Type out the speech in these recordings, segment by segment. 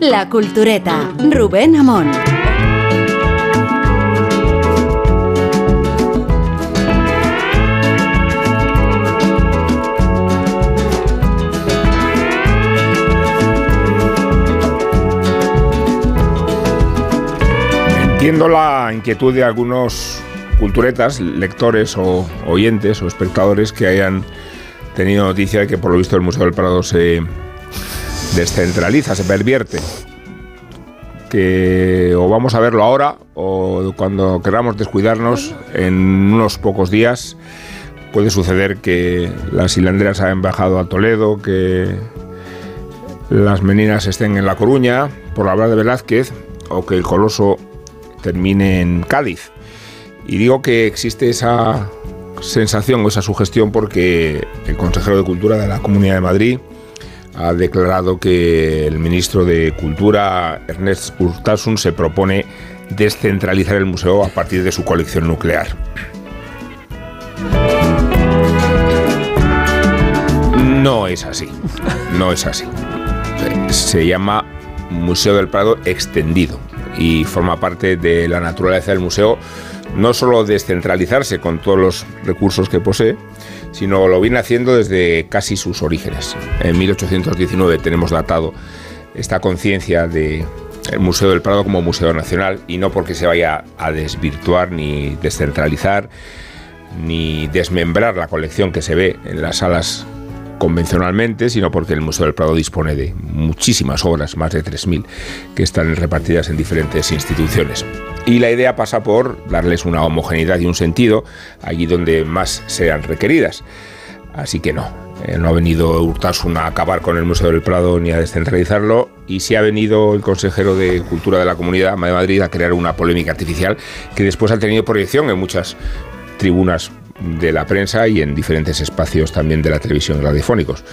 La Cultureta, Rubén Amón. Entiendo la inquietud de algunos culturetas, lectores o oyentes o espectadores que hayan tenido noticia de que por lo visto el Museo del Prado se descentraliza, se pervierte. Que o vamos a verlo ahora o cuando queramos descuidarnos en unos pocos días puede suceder que las hilandreras hayan bajado a Toledo, que las meninas estén en La Coruña, por hablar de Velázquez, o que el Coloso termine en Cádiz. Y digo que existe esa sensación o esa sugestión porque el consejero de Cultura de la Comunidad de Madrid ha declarado que el ministro de Cultura, Ernest Urtasun, se propone descentralizar el museo a partir de su colección nuclear. No es así, no es así. Se llama Museo del Prado Extendido y forma parte de la naturaleza del museo no solo descentralizarse con todos los recursos que posee, sino lo viene haciendo desde casi sus orígenes. En 1819 tenemos datado esta conciencia de el Museo del Prado como Museo Nacional y no porque se vaya a desvirtuar ni descentralizar ni desmembrar la colección que se ve en las salas convencionalmente, sino porque el Museo del Prado dispone de muchísimas obras, más de 3.000, que están repartidas en diferentes instituciones. Y la idea pasa por darles una homogeneidad y un sentido allí donde más sean requeridas. Así que no, eh, no ha venido Urtasun a acabar con el Museo del Prado ni a descentralizarlo, y sí ha venido el consejero de Cultura de la Comunidad Madrid a crear una polémica artificial que después ha tenido proyección en muchas tribunas de la prensa y en diferentes espacios también de la televisión radiofónicos.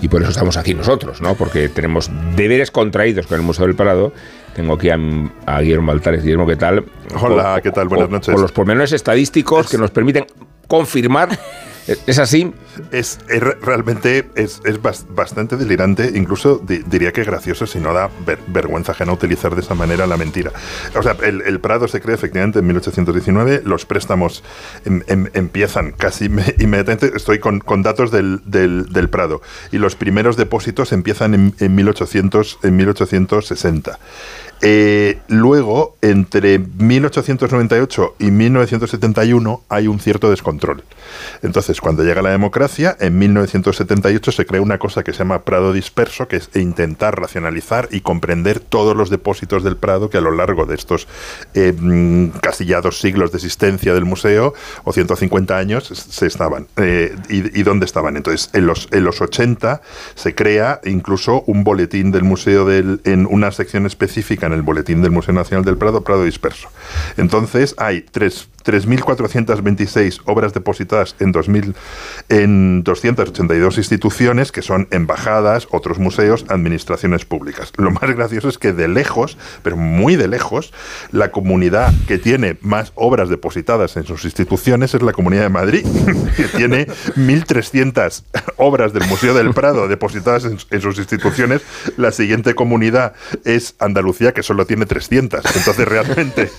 Y por eso estamos aquí nosotros, ¿no? Porque tenemos deberes contraídos con el Museo del Prado. Tengo aquí a, Guillermo Altares. Guillermo, ¿qué tal? Hola, ¿qué tal? Buenas noches. Con los pormenores estadísticos que nos permiten confirmar ¿Es así? Es, realmente es, bastante delirante, incluso diría que gracioso si no da vergüenza ajena utilizar de esa manera la mentira. O sea, el, Prado se crea efectivamente en 1819, los préstamos em, em, empiezan casi inmediatamente, estoy con, datos del, Prado, y los primeros depósitos empiezan en, en, 1800, en 1860. Eh, luego, entre 1898 y 1971 hay un cierto descontrol. Entonces, cuando llega la democracia, en 1978 se crea una cosa que se llama Prado disperso, que es intentar racionalizar y comprender todos los depósitos del Prado que a lo largo de estos eh, mm, casi ya dos siglos de existencia del museo, o 150 años, se estaban. Eh, y, dónde estaban? Entonces, en los, en los 80 se crea incluso un boletín del museo en una sección específica en el boletín del Museo Nacional del Prado, Prado Disperso. Entonces hay tres 3.426 obras depositadas en, 2000, en 282 instituciones, que son embajadas, otros museos, administraciones públicas. Lo más gracioso es que de lejos, pero muy de lejos, la comunidad que tiene más obras depositadas en sus instituciones es la Comunidad de Madrid, que tiene 1.300 obras del Museo del Prado depositadas en, sus instituciones. La siguiente comunidad es Andalucía, que solo tiene 300. Entonces, realmente,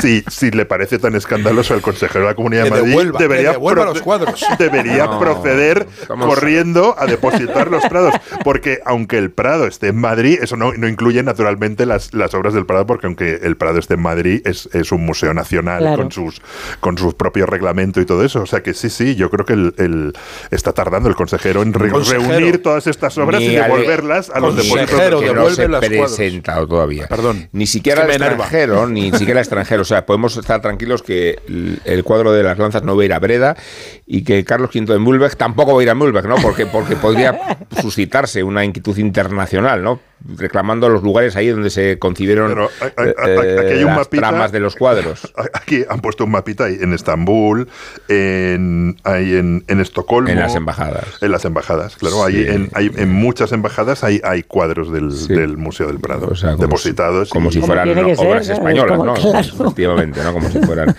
si, si le parece tan escandaloso, el consejero de la Comunidad de Madrid debería, los cuadros. debería proceder corriendo a depositar los prados. Porque aunque el Prado esté en Madrid, eso no, no incluye naturalmente las, las, obras del Prado, porque aunque el Prado esté en Madrid, es, es un museo nacional con sus con sus propios reglamentos y todo eso. O sea que sí, sí, yo creo que el, está tardando el consejero en reunir todas estas obras y devolverlas a los depósitos. Que no se presentado todavía. Perdón. Ni siquiera el extranjero, ni siquiera extranjero. O sea, podemos estar tranquilos que el cuadro de las lanzas no va a ir a Breda y que Carlos V de Mulbeck tampoco va a ir a Mulbeck, ¿no? Porque, porque podría suscitarse una inquietud internacional, ¿no? reclamando los lugares ahí donde se concibieron eh, las tramas de los cuadros. Aquí han puesto un mapita ahí en Estambul, en, ahí en, en, Estocolmo. En las embajadas. En las embajadas, claro. Ahí en, hay, en muchas embajadas hay, hay cuadros del, del Museo del Prado depositados. como si fueran obras españolas, ¿no? Efectivamente, ¿no? Como si fueran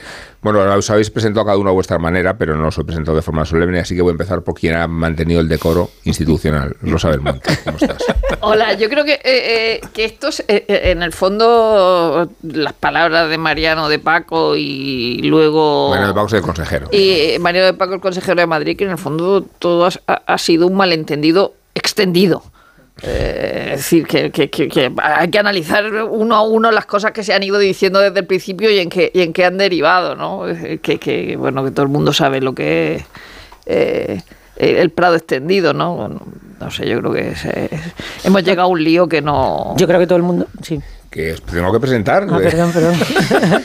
Bueno, os habéis presentado cada uno a vuestra manera, pero no os he presentado de forma solemne, así que voy a empezar por quien ha mantenido el decoro institucional. Rosa Belmonte, ¿cómo estás? Hola, yo creo que, eh, eh, que esto es, eh, eh, en el fondo, las palabras de Mariano de Paco y luego... Bueno, de Paco soy el consejero. Y Mariano de Paco, el consejero de Madrid, que en el fondo todo ha, ha sido un malentendido extendido. Eh, es decir, que, que- que- que hay que analizar uno a uno las cosas que se han ido diciendo desde el principio y en qué, y en qué han derivado, ¿no? Que, bueno, que todo el mundo sabe lo que es eh, el Prado extendido, ¿no? No sé, yo creo que es- hemos llegado a un lío que no... Yo creo que todo el mundo. Sí. Que os tengo que presentar. Ah, perdón, perdón.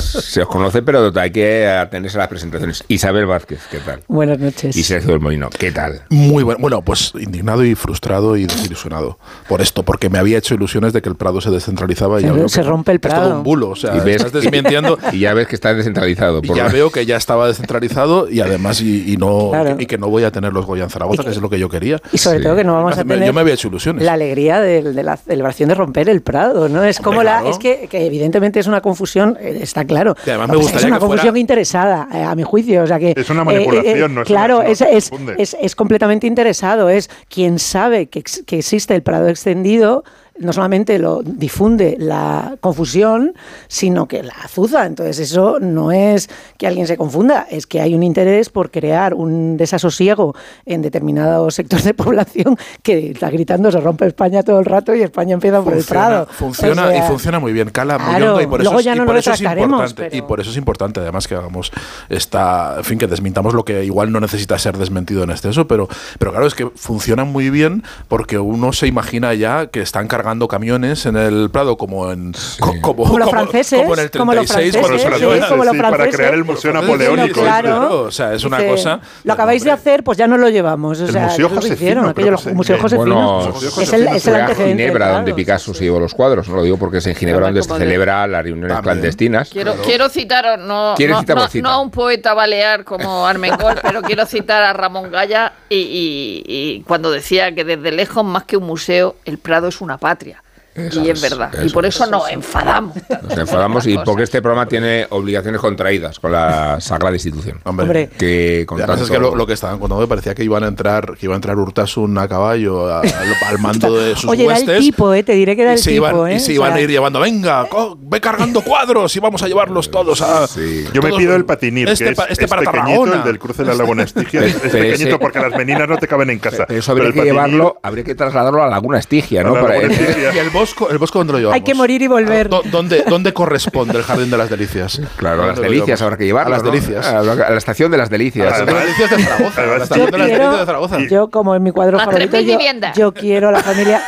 Se os conoce, pero hay que atenerse a las presentaciones. Isabel Vázquez, ¿qué tal? Buenas noches. Y Sergio del Molino, ¿qué tal? Muy bueno. Bueno, pues indignado y frustrado y desilusionado por esto, porque me había hecho ilusiones de que el Prado se descentralizaba y Se- ya se que- rompe el que Es todo Prado. un bulo, o sea, Y ves- estás desmintiendo. Y ya ves que está descentralizado. Y ya veo que ya estaba descentralizado y además y, y no Claro. y que no voy a tener los Goya en Zaragoza, que es lo que yo quería. Y sobre Sí. todo que no vamos a tener yo me había hecho ilusiones. la alegría de, la celebración de romper el Prado, ¿no? Es como Hombre, la, claro. es que, que evidentemente es una confusión, eh, está claro. Y además me Es una que fuera- confusión interesada, eh, a mi juicio, o sea que Es una eh, manipulación, no es una- Claro, es, es, es- es completamente interesado, es quien sabe que, que existe el Prado extendido. No solamente lo difunde la confusión, sino que la azuza. Entonces, eso no es que alguien se confunda, es que hay un interés por crear un desasosiego en determinados sectores de población que está gritando se rompe España todo el rato y España empieza por el Prado. funciona O sea, y funciona muy bien, cala muy claro, y por eso, es- y por eso importante pero- y por eso es importante además que hagamos esta, en fin, que desmintamos lo que igual no necesita ser desmentido en exceso, pero pero claro es que funciona muy bien porque uno se imagina ya que están cargando camiones en el Prado como en co- como, Como los franceses, como en el como los 36 franceses, sí, como los Sí, para franceses. crear el Museo Napoleónico. franceses, Claro. claro, o sea, es una Dice, cosa Lo acabáis de hacer, pues ya no lo llevamos. O El sea, Museo eso se Josefino, hicieron, aquello, se- Museo Josefino. bueno, es el, es el antecedente. Ginebra donde claro. Picasso se llevó los cuadros, no lo digo porque es en Ginebra donde se como de- celebra las reuniones clandestinas. Quiero, quiero citar, no, ¿Quieres no, a un poeta balear como Armengol, pero quiero citar a Ramón Gaya y cuando decía que desde lejos, más que un museo, el Prado es una patria patria. Eso y es, es, verdad. y eso por es. eso nos enfadamos. Nos enfadamos y porque este programa tiene obligaciones contraídas con la sagrada institución. Hombre. Que con Y es que lo, lo que estaban contando me parecía que iban a entrar, que iba a entrar Urtasun a caballo a- al, al mando de sus Oye, era huestes. el tipo, ¿eh? Te diré que era y el se tipo, iban, ¿eh? y se O iban sea, a ir llevando, venga, co- ve cargando cuadros y vamos a llevarlos todos a. Sí. Yo me pido el patinir, Este, que es, pa- este es para pequeñito, Tarragona. el del cruce de la Laguna Estigia. Es, es Pero pequeñito ese- porque las meninas no te caben en casa. Pero eso habría que patinir- llevarlo, habría que trasladarlo a Laguna Estigia, ¿no? A la Laguna Estigia. Y el bosco, el bosco dónde lo llevamos. Hay que morir y volver. ¿Dó- ¿Dónde, dónde corresponde el jardín de las delicias? Claro, a las ¿Dónde lo delicias habrá que llevarlo. A las ¿no? delicias. A la, a la estación de las delicias. A las delicias de Zaragoza. a la estación Yo de las quiero, delicias de Zaragoza. yo como en mi cuadro favorito, 3.000 yo, yo quiero a la familia,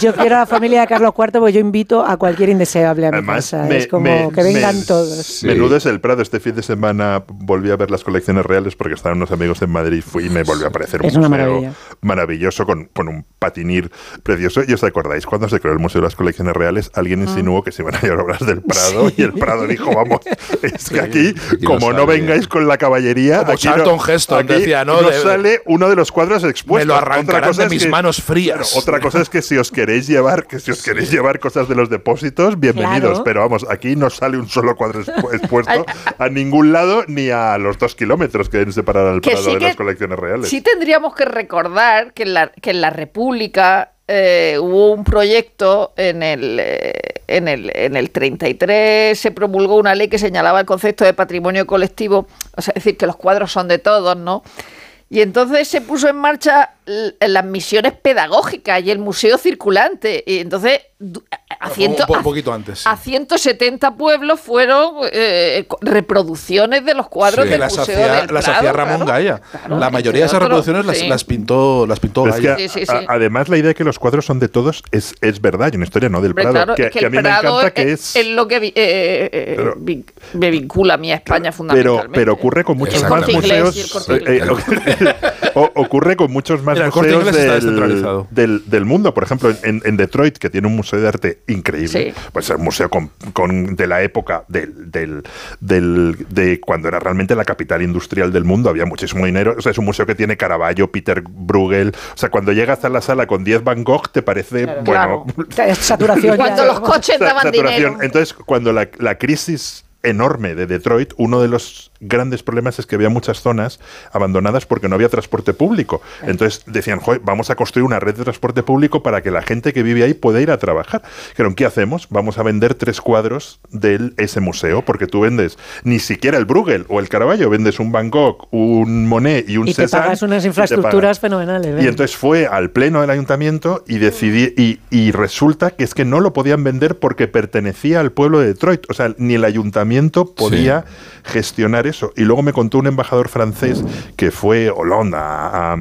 yo quiero a la familia de Carlos IV porque yo invito a cualquier indeseable a mi Además, casa. me- es como me- que vengan me- todos. Sí. Menudo es el Prado. Este fin de semana volví a ver las colecciones reales porque estaban unos amigos en Madrid. Fui y me volvió a parecer un Es una museo maravilla. maravilloso con, con un patinir precioso. ¿Y os acordáis cuando se creó el Museo de las Colecciones Reales? Alguien insinuó que se iban a llevar obras del Prado y el Prado dijo, vamos, es que aquí, no como no vengáis con la caballería, Como aquí no- Charlton Heston aquí decía, ¿no? nos De- sale uno de los cuadros expuestos. Me lo Otra arrancarán cosa de es mis que- manos frías. Claro, otra cosa es que si os queréis llevar, que si os queréis llevar cosas de los depósitos, bienvenidos. Claro. Pero vamos, aquí no sale un solo cuadro expu- expuesto a ningún lado ni a los dos kilómetros que deben separar al Prado sí de que- las colecciones reales. Sí tendríamos que recordar que en la, que en la República eh, hubo un proyecto en el, eh, en, el, en el 33, se promulgó una ley que señalaba el concepto de patrimonio colectivo, o sea, es decir, que los cuadros son de todos, ¿no? Y entonces se puso en marcha las misiones pedagógicas y el museo circulante. Y entonces a, Un ciento- a- poquito antes, sí. a 170 pueblos fueron eh, reproducciones de los cuadros Sí. del las museo hacía, del las Prado, hacía Ramón claro. Gaya. Claro, la mayoría de esas reproducciones las, sí. las pintó, las pintó Pero es que, Gaya. Sí, sí, a- sí. además, la idea de que los cuadros son de todos es, es verdad, y una historia no del Hombre, Prado. claro, que, es que que a mí me encanta que es, lo que vi- eh, eh, Pero- me vincula a mí a España pero, fundamentalmente. pero ocurre con muchos más museos. eh, eh, o- ocurre con muchos más museos del, descentralizado. del, del mundo. Por ejemplo, en, en Detroit, que tiene un museo de arte increíble, Sí. pues es un museo con, con- de la época del, del, del- de cuando era realmente la capital industrial del mundo. Había muchísimo dinero. O sea, es un museo que tiene Caravaggio, Peter Bruegel. O sea, cuando llegas a la sala con 10 Van Gogh, te parece, bueno, Es Saturación. ya, Cuando los coches daban saturación. dinero. Entonces, cuando la, la crisis enorme de Detroit, uno de los grandes problemas es que había muchas zonas abandonadas porque no había transporte público. Entonces decían, Joder, vamos a construir una red de transporte público para que la gente que vive ahí pueda ir a trabajar. Dijeron, ¿qué hacemos? Vamos a vender tres cuadros de ese museo, porque tú vendes ni siquiera el Bruegel o el Caravaggio, vendes un Van Gogh, un Monet y un Y te Cézanne pagas unas y te infraestructuras pagas. fenomenales. Y entonces fue al pleno del ayuntamiento y decidí y, y resulta que es que no lo podían vender porque pertenecía al pueblo de Detroit. O sea, ni el ayuntamiento podía gestionar Y luego me contó un embajador francés que fue Hollande a,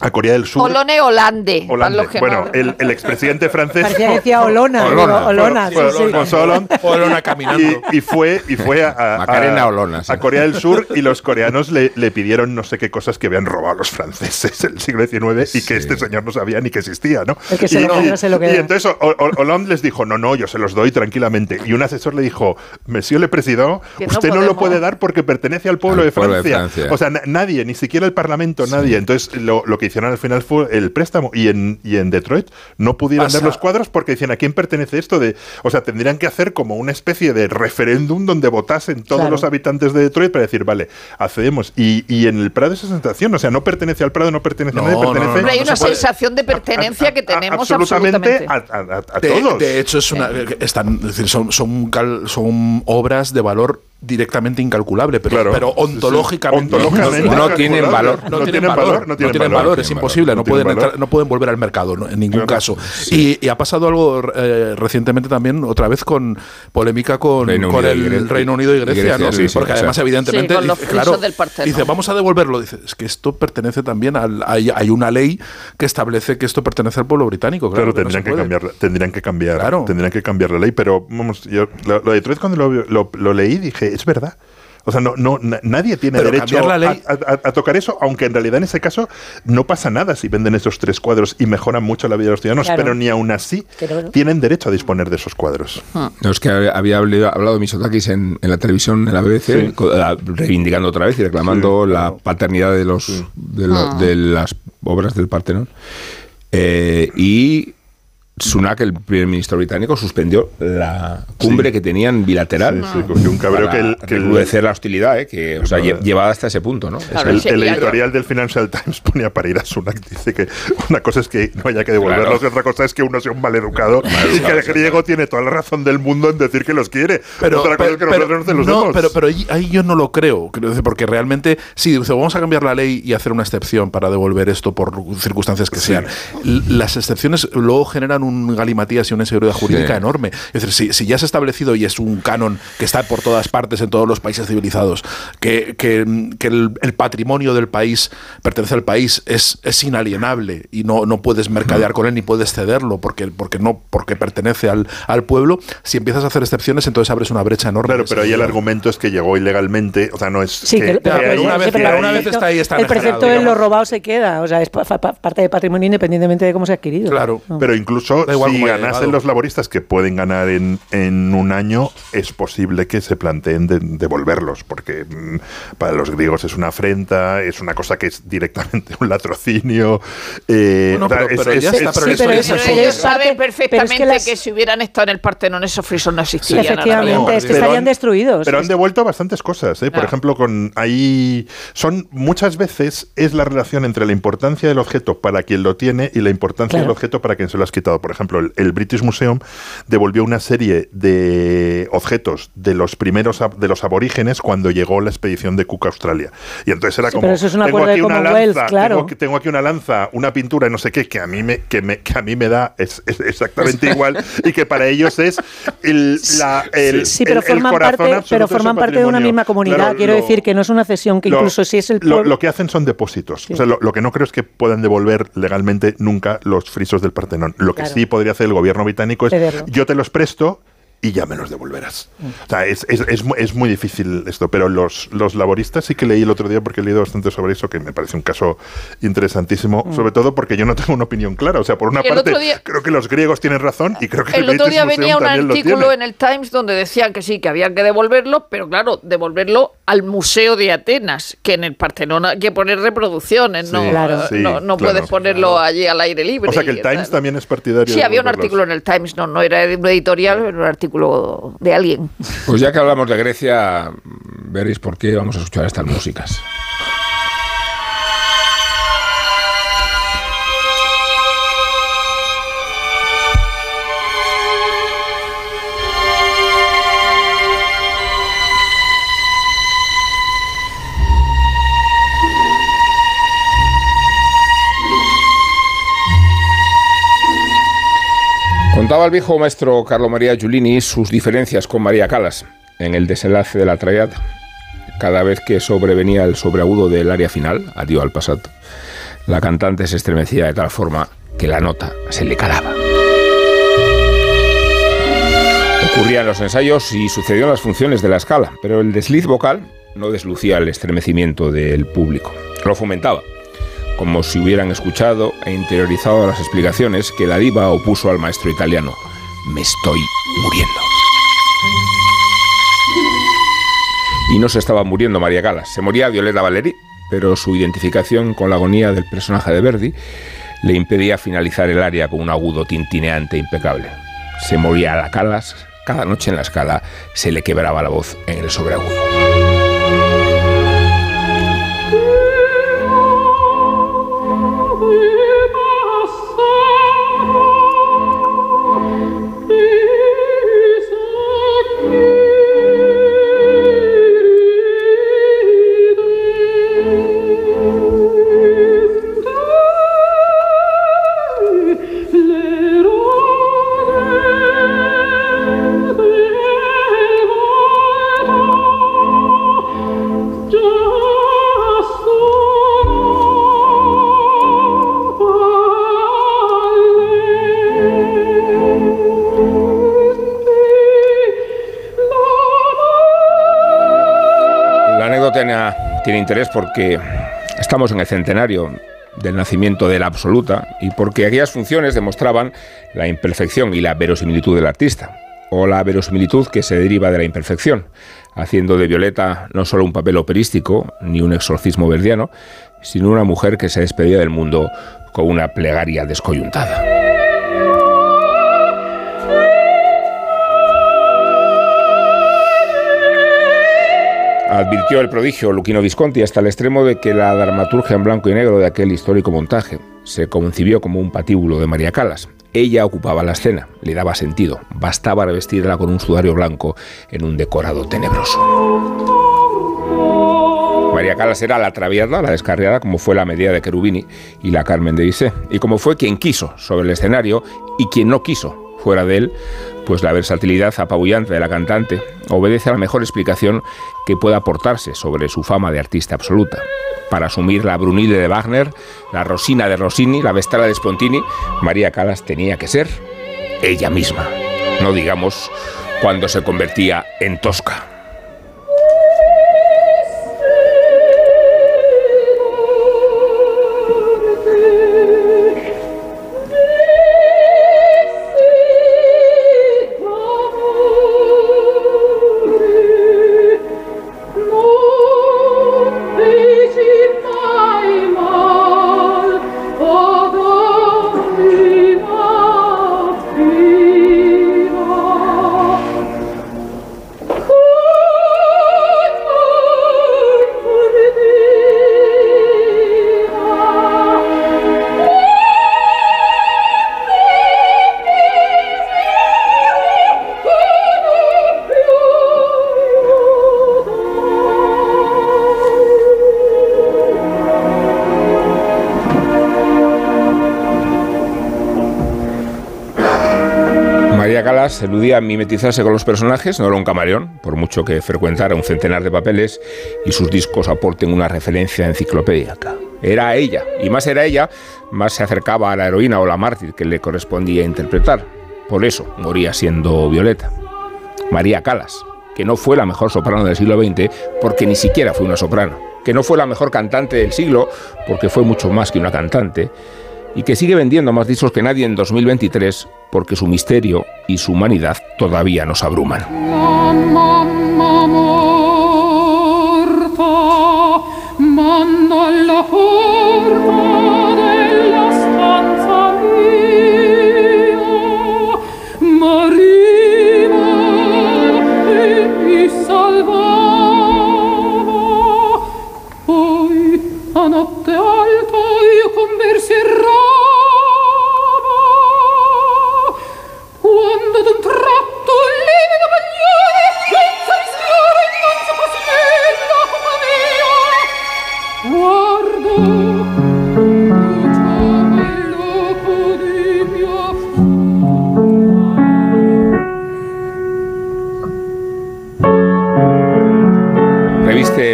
a- Corea del Sur. Olone Holande. que Bueno, no- el, el expresidente francés. Parecía que decía Olona. Olona. Olona, sí, Fue- sí. fue- fue Hollande. Olona caminando. Y, y fue, y fue a, a- Olona, sí. a Corea del Sur y los coreanos le, le pidieron no sé qué cosas que habían robado los franceses en el siglo XIX y que este señor no sabía ni que existía, ¿no? El que se y, lo se lo queda. y entonces O- O- Hollande les dijo, no, no, yo se los doy tranquilamente. Y un asesor le dijo, Monsieur le Président, Que usted no, lo puede dar porque pertenece al pueblo, Al de, pueblo de Francia. Francia. O sea, na- nadie, ni siquiera el Parlamento, nadie. Entonces lo, lo que hicieron al final fue el préstamo. Y en, y en Detroit no pudieron Pasa- dar los cuadros porque decían, ¿a quién pertenece esto? de O sea, tendrían que hacer como una especie de referéndum donde votasen todos Claro. los habitantes de Detroit para decir, vale, accedemos. Y, y en el Prado esa sensación, o sea, no pertenece al Prado, no pertenece a No, nadie, no, no, pertenece... Hombre, hay no una se sensación de pertenencia que tenemos absolutamente, absolutamente. a, a- a- a De, todos. de hecho, es una, están, es decir, son, son, cal- son obras de valor directamente incalculable, pero, Claro, pero sí, sí. ontológicamente, No incalculable. tienen valor. no, tienen valor, no tienen valor, es imposible, no, pueden valor. entrar- no pueden volver al mercado no, en ningún Claro, caso. Y, y ha pasado algo eh, recientemente también, otra vez con polémica con, Reino con y el Reino Unido y Grecia, Grecia, ¿no? sí, sí, porque sea. además evidentemente, con los dice, frisos claro, del Partenón. dice, vamos a devolverlo, dice, es que esto pertenece también al, hay, hay una ley que establece que esto pertenece al pueblo británico, Claro, claro, que no tendrían, que cambiar, tendrían que cambiar, Claro. tendrían que cambiar la ley, pero vamos, yo lo, de Detroit cuando lo leí dije, es verdad. O sea, no, no, na- nadie tiene Pero derecho la ley- a, a- a tocar eso, aunque en realidad en ese caso no pasa nada si venden esos tres cuadros y mejoran mucho la vida de los ciudadanos, Claro. pero ni aún así Pero- tienen derecho a disponer de esos cuadros. No, es que había hablado, Mitsotakis en, en la televisión, en la BBC, Sí. eh, reivindicando otra vez y reclamando Sí, la paternidad de, los, de, lo- de las obras del Partenón. Eh, y Sunak, el primer ministro británico, suspendió la cumbre Sí. que tenían bilateral. Sí, sí, cogió un cabreo para que el- que el- recrudecer la hostilidad, eh, que, o sea, Claro. lle- llevada hasta ese punto, ¿no? Claro, el, editorial del Financial Times ponía para ir a Sunak, dice que una cosa es que no haya que devolverlos Claro. y otra cosa es que uno sea un maleducado y que el griego tiene toda la razón del mundo en decir que los quiere. Pero, otra cosa pero- es que nosotros no se los no, demos. pero, pero ahí, ahí yo no lo creo, porque realmente, sí, dice, vamos a cambiar la ley y hacer una excepción para devolver esto por circunstancias que sean. Las excepciones luego generan un galimatías y una inseguridad jurídica Sí. enorme. Es decir, si, si ya se ha establecido y es un canon que está por todas partes en todos los países civilizados, que, que- que el, el patrimonio del país pertenece al país, es, es inalienable y no, no puedes mercadear con él ni puedes cederlo porque, porque, no, porque pertenece al, al pueblo, si empiezas a hacer excepciones, entonces abres una brecha enorme. Claro, pero ahí el argumento es que llegó ilegalmente, o sea, no es Sí, que, que, pero, que pero- ahí- una vez- pero una está ahí, está El precepto de lo robado se queda, o sea, es pa- fa- pa- parte del patrimonio independientemente de cómo se ha adquirido. Claro. No. Pero incluso Da igual si ganasen los laboristas que pueden ganar en, en un año, es posible que se planteen de- devolverlos, porque mm, para los griegos es una afrenta, es una cosa que es directamente un latrocinio. eh, Bueno, pero- es- es- es- ellos saben pero es que perfectamente las- que, si hubieran estado en el Partenón esos frisos no existirían. Efectivamente, es que Pero estarían han- destruidos. Pero han devuelto bastantes cosas, ¿eh? Por ejemplo, con ahí son muchas veces es la relación entre la importancia del objeto para quien lo tiene y la importancia Claro. del objeto para quien se lo has quitado. Por ejemplo, el, el British Museum devolvió una serie de objetos de los primeros de los aborígenes cuando llegó la expedición de Cook a Australia. Y entonces era Sí, como pero eso es un tengo acuerdo de aquí una lanza, claro. tengo, aquí- tengo aquí una lanza, una pintura, no sé qué, que a mí me que me que a mí me da es, es exactamente igual y que para ellos es el, la, el, Sí, pero el- forman parte, pero de forman parte de una misma comunidad. Claro, Quiero lo- decir que no es una cesión que lo- incluso si es el lo, que hacen son depósitos. Sí. O sea, lo, lo que no creo es que puedan devolver legalmente nunca los frisos del Partenón. Lo que Claro. sí podría hacer el gobierno británico es Cederlo. yo te los presto y ya me los devolverás. Mm. O sea, es, es- es es muy difícil esto, pero los, los laboristas sí que leí el otro día porque he leído bastante sobre eso, que me parece un caso interesantísimo, Mm. sobre todo porque yo no tengo una opinión clara. O sea, por una el parte, día- creo que los griegos tienen razón y creo que el, El otro día Museum venía un artículo en el Times donde decían que sí, que había que devolverlo, pero claro, devolverlo al Museo de Atenas, que en el Partenón hay que poner reproducciones, no, Sí, Claro. sí, no, no claro. puedes ponerlo allí al aire libre. O sea, que el Times tal. también es partidario Sí, de había un artículo en el Times, no, no era de editorial, era un artículo de alguien. Pues ya que hablamos de Grecia, veréis por qué vamos a escuchar estas músicas. Contaba el viejo maestro Carlo María Giulini sus diferencias con María Calas en el desenlace de la Traviata. Cada vez que sobrevenía el sobreagudo del área final, adiós al pasado, la cantante se estremecía de tal forma que la nota se le calaba. Ocurría en los ensayos y sucedió las funciones de la escala, pero el desliz vocal no deslucía el estremecimiento del público, lo fomentaba como si hubieran escuchado e interiorizado las explicaciones que la diva opuso al maestro italiano. Me estoy muriendo. Y no se estaba muriendo María Galas, se moría Violeta Valeri, pero su identificación con la agonía del personaje de Verdi le impedía finalizar el área con un agudo tintineante impecable. Se moría la Calas, cada noche en la escala se le quebraba la voz en el sobreagudo. Tiene interés porque estamos en el centenario del nacimiento de la absoluta y porque aquellas funciones demostraban la imperfección y la verosimilitud del artista, o la verosimilitud que se deriva de la imperfección, haciendo de Violeta no solo un papel operístico ni un exorcismo verdiano, sino una mujer que se despedía del mundo con una plegaria descoyuntada. Advirtió el prodigio Luquino Visconti hasta el extremo de que la dramaturgia en blanco y negro de aquel histórico montaje se concibió como un patíbulo de María Calas. Ella ocupaba la escena, le daba sentido, bastaba revestirla con un sudario blanco en un decorado tenebroso. María Calas era la traviada, la descarriada, como fue la medida de Cherubini y la Carmen de Bizet, y como fue quien quiso sobre el escenario y quien no quiso fuera de él, pues la versatilidad apabullante de la cantante obedece a la mejor explicación que pueda aportarse sobre su fama de artista absoluta. Para asumir la Brunilde de Wagner, la Rosina de Rossini, la Vestala de Spontini, María Calas tenía que ser ella misma, no digamos cuando se convertía en Tosca. Eludía mimetizarse con los personajes, no era un camaleón, por mucho que frecuentara un centenar de papeles y sus discos aporten una referencia enciclopédica. Era ella, y más era ella, más se acercaba a la heroína o la mártir que le correspondía interpretar. Por eso moría siendo Violeta. María Calas, que no fue la mejor soprano del siglo XX porque ni siquiera fue una soprano, que no fue la mejor cantante del siglo porque fue mucho más que una cantante, y que sigue vendiendo más discos que nadie en 2023 porque su misterio y su humanidad todavía nos abruman.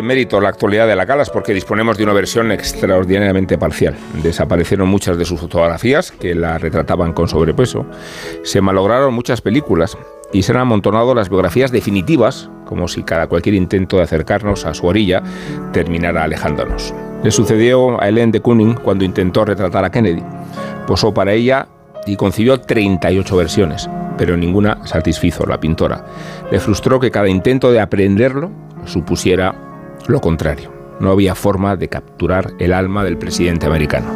Mérito la actualidad de la Calas porque disponemos de una versión extraordinariamente parcial. Desaparecieron muchas de sus fotografías que la retrataban con sobrepeso. Se malograron muchas películas y se han amontonado las biografías definitivas, como si cada cualquier intento de acercarnos a su orilla terminara alejándonos. Le sucedió a Hélène de Kooning cuando intentó retratar a Kennedy. Posó para ella y concibió 38 versiones, pero ninguna satisfizo a la pintora. Le frustró que cada intento de aprenderlo supusiera lo contrario. No había forma de capturar el alma del presidente americano.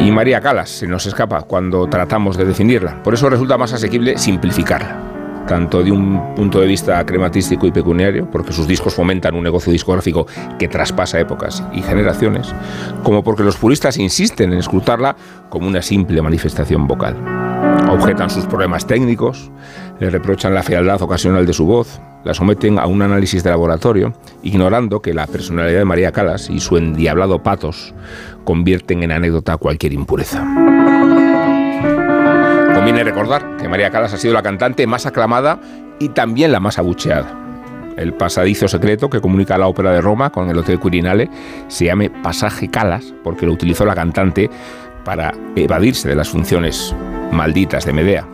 Y María Calas se nos escapa cuando tratamos de definirla. Por eso resulta más asequible simplificarla tanto de un punto de vista crematístico y pecuniario, porque sus discos fomentan un negocio discográfico que traspasa épocas y generaciones, como porque los puristas insisten en escrutarla como una simple manifestación vocal. Objetan sus problemas técnicos, le reprochan la fealdad ocasional de su voz, la someten a un análisis de laboratorio, ignorando que la personalidad de María Calas y su endiablado patos convierten en anécdota cualquier impureza. Conviene recordar que María Calas ha sido la cantante más aclamada y también la más abucheada. El pasadizo secreto que comunica la ópera de Roma con el Hotel Quirinale se llame Pasaje Calas porque lo utilizó la cantante para evadirse de las funciones malditas de Medea.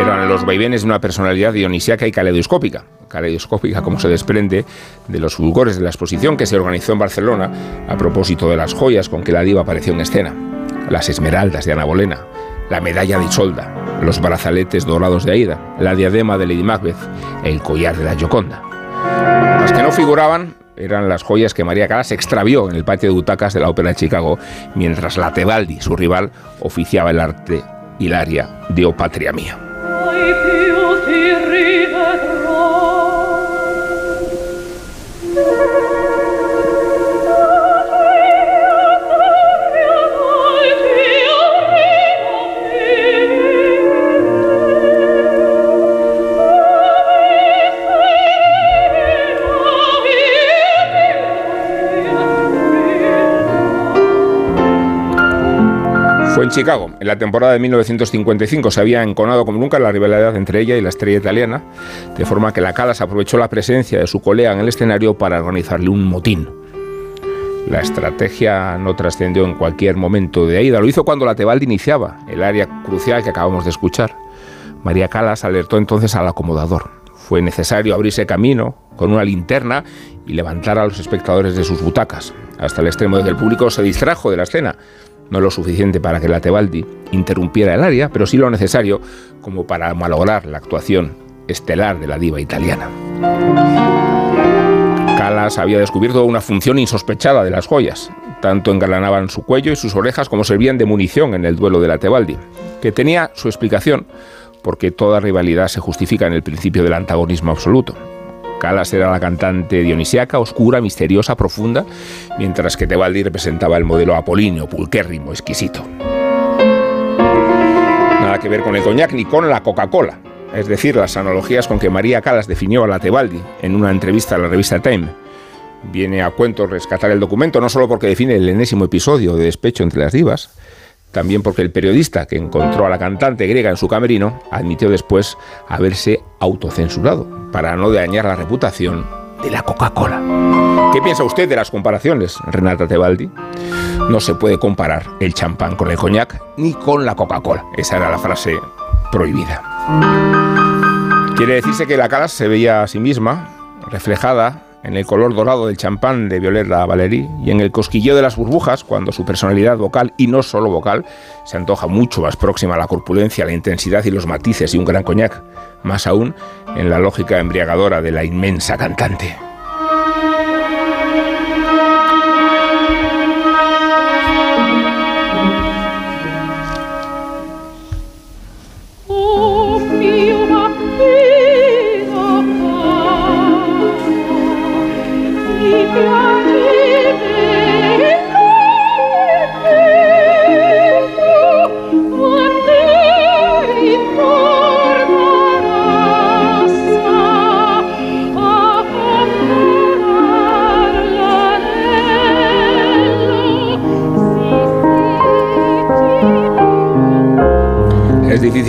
Eran los vaivenes de una personalidad dionisíaca y caleidoscópica, caleidoscópica como se desprende de los fulgores de la exposición que se organizó en Barcelona a propósito de las joyas con que la diva apareció en escena, las esmeraldas de Ana Bolena, la medalla de Isolda, los brazaletes dorados de Aida, la diadema de Lady Macbeth, el collar de la Gioconda. Las que no figuraban eran las joyas que María Calas extravió en el patio de butacas de la Ópera de Chicago, mientras la Tebaldi, su rival, oficiaba el arte hilaria de O Patria Mía. Ai più en Chicago, en la temporada de 1955. Se había enconado como nunca la rivalidad entre ella y la estrella italiana, de forma que la Calas aprovechó la presencia de su colega en el escenario para organizarle un motín. La estrategia no trascendió en cualquier momento de Aida, lo hizo cuando la Tebaldi iniciaba el área crucial que acabamos de escuchar. María Calas alertó entonces al acomodador. Fue necesario abrirse camino con una linterna y levantar a los espectadores de sus butacas, hasta el extremo de el público se distrajo de la escena, no lo suficiente para que la Tebaldi interrumpiera el área, pero sí lo necesario como para malograr la actuación estelar de la diva italiana. Calas había descubierto una función insospechada de las joyas. Tanto engalanaban su cuello y sus orejas como servían de munición en el duelo de la Tebaldi, que tenía su explicación porque toda rivalidad se justifica en el principio del antagonismo absoluto. Calas era la cantante dionisiaca, oscura, misteriosa, profunda, mientras que Tebaldi representaba el modelo apolíneo, pulquérrimo, exquisito. Nada que ver con el coñac ni con la Coca-Cola, es decir, las analogías con que María Calas definió a la Tebaldi en una entrevista a la revista Time. Viene a cuento rescatar el documento, no solo porque define el enésimo episodio de despecho entre las divas, también porque el periodista que encontró a la cantante griega en su camerino admitió después haberse autocensurado para no dañar la reputación de la Coca-Cola. ¿Qué piensa usted de las comparaciones, Renata Tebaldi? No se puede comparar el champán con el coñac ni con la Coca-Cola. Esa era la frase prohibida. Quiere decirse que la cara se veía a sí misma reflejada en el color dorado del champán de Violeta Valery y en el cosquilleo de las burbujas cuando su personalidad vocal, y no solo vocal, se antoja mucho más próxima a la corpulencia, la intensidad y los matices de un gran coñac, más aún en la lógica embriagadora de la inmensa cantante. If you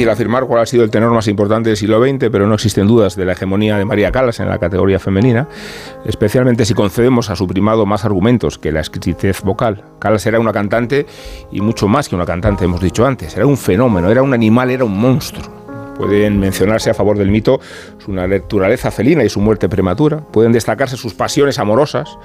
difícil afirmar cuál ha sido el tenor más importante del siglo XX, pero no existen dudas de la hegemonía de María Calas en la categoría femenina, especialmente si concedemos a su primado más argumentos que la exquisitez vocal. Calas era una cantante y mucho más que una cantante, hemos dicho antes. Era un fenómeno, era un animal, era un monstruo. Pueden mencionarse a favor del mito su naturaleza felina y su muerte prematura. Pueden destacarse sus pasiones amorosas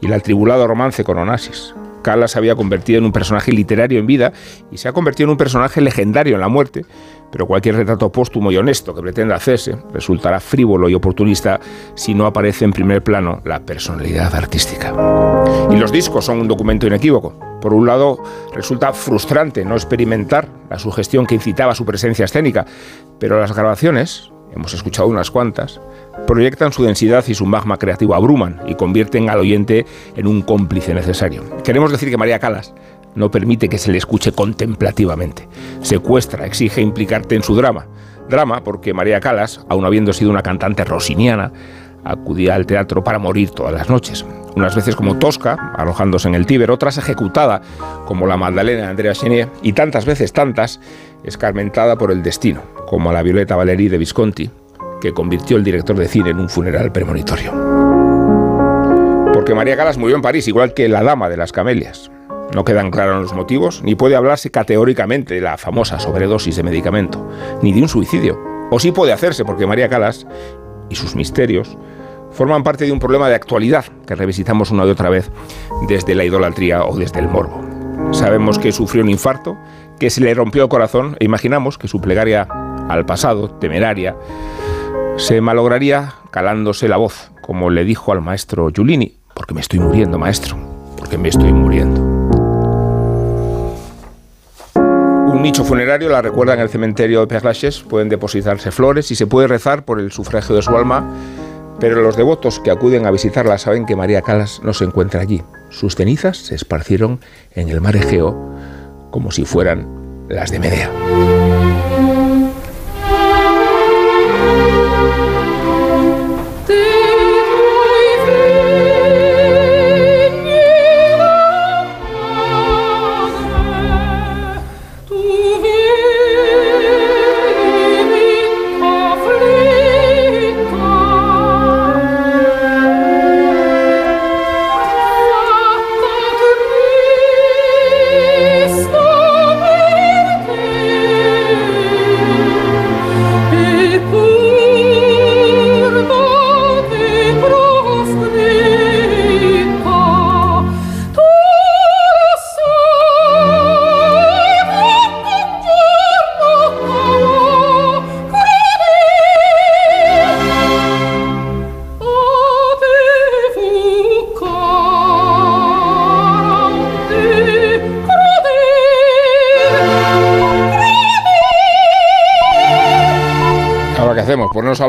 y el atribulado romance con Onassis. Calas se había convertido en un personaje literario en vida y se ha convertido en un personaje legendario en la muerte, pero cualquier retrato póstumo y honesto que pretenda hacerse resultará frívolo y oportunista si no aparece en primer plano la personalidad artística. Y los discos son un documento inequívoco. Por un lado, resulta frustrante no experimentar la sugestión que incitaba su presencia escénica, pero las grabaciones, hemos escuchado unas cuantas, proyectan su densidad y su magma creativo abruman y convierten al oyente en un cómplice necesario. Queremos decir que María Calas no permite que se le escuche contemplativamente. Secuestra, exige implicarte en su drama. Drama porque María Calas, aun habiendo sido una cantante rosiniana, acudía al teatro para morir todas las noches. Unas veces como Tosca, alojándose en el Tíber, otras ejecutada, como la Magdalena de Andrea Chenier, y tantas veces tantas, escarmentada por el destino, como a la Violeta Valerí de Visconti, que convirtió el director de cine en un funeral premonitorio. Porque María Calas murió en París, igual que la dama de las camelias. No quedan claros los motivos, ni puede hablarse categóricamente de la famosa sobredosis de medicamento, ni de un suicidio. O sí puede hacerse, porque María Calas y sus misterios forman parte de un problema de actualidad que revisitamos una y otra vez desde la idolatría o desde el morbo. Sabemos que sufrió un infarto, que se le rompió el corazón e imaginamos que su plegaria al pasado, temeraria, se malograría calándose la voz, como le dijo al maestro Giulini, porque me estoy muriendo, maestro, porque me estoy muriendo. Nicho funerario la recuerda en el cementerio de Père pueden depositarse flores y se puede rezar por el sufragio de su alma, pero los devotos que acuden a visitarla saben que María Calas no se encuentra allí. Sus cenizas se esparcieron en el mar Egeo como si fueran las de Medea.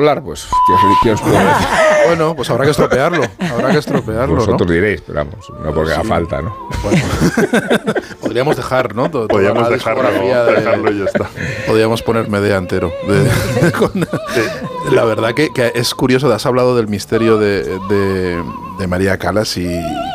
Hablar? Pues, ¿qué, os puedo decir? Bueno, pues habrá que estropearlo. Habrá que estropearlo. Vosotros diréis, pero vamos, no porque haga falta, ¿no? podríamos dejar, ¿no? podríamos dejarlo, y ya está. Podríamos poner media entero. la verdad que, es curioso, has hablado del misterio de, de María Calas y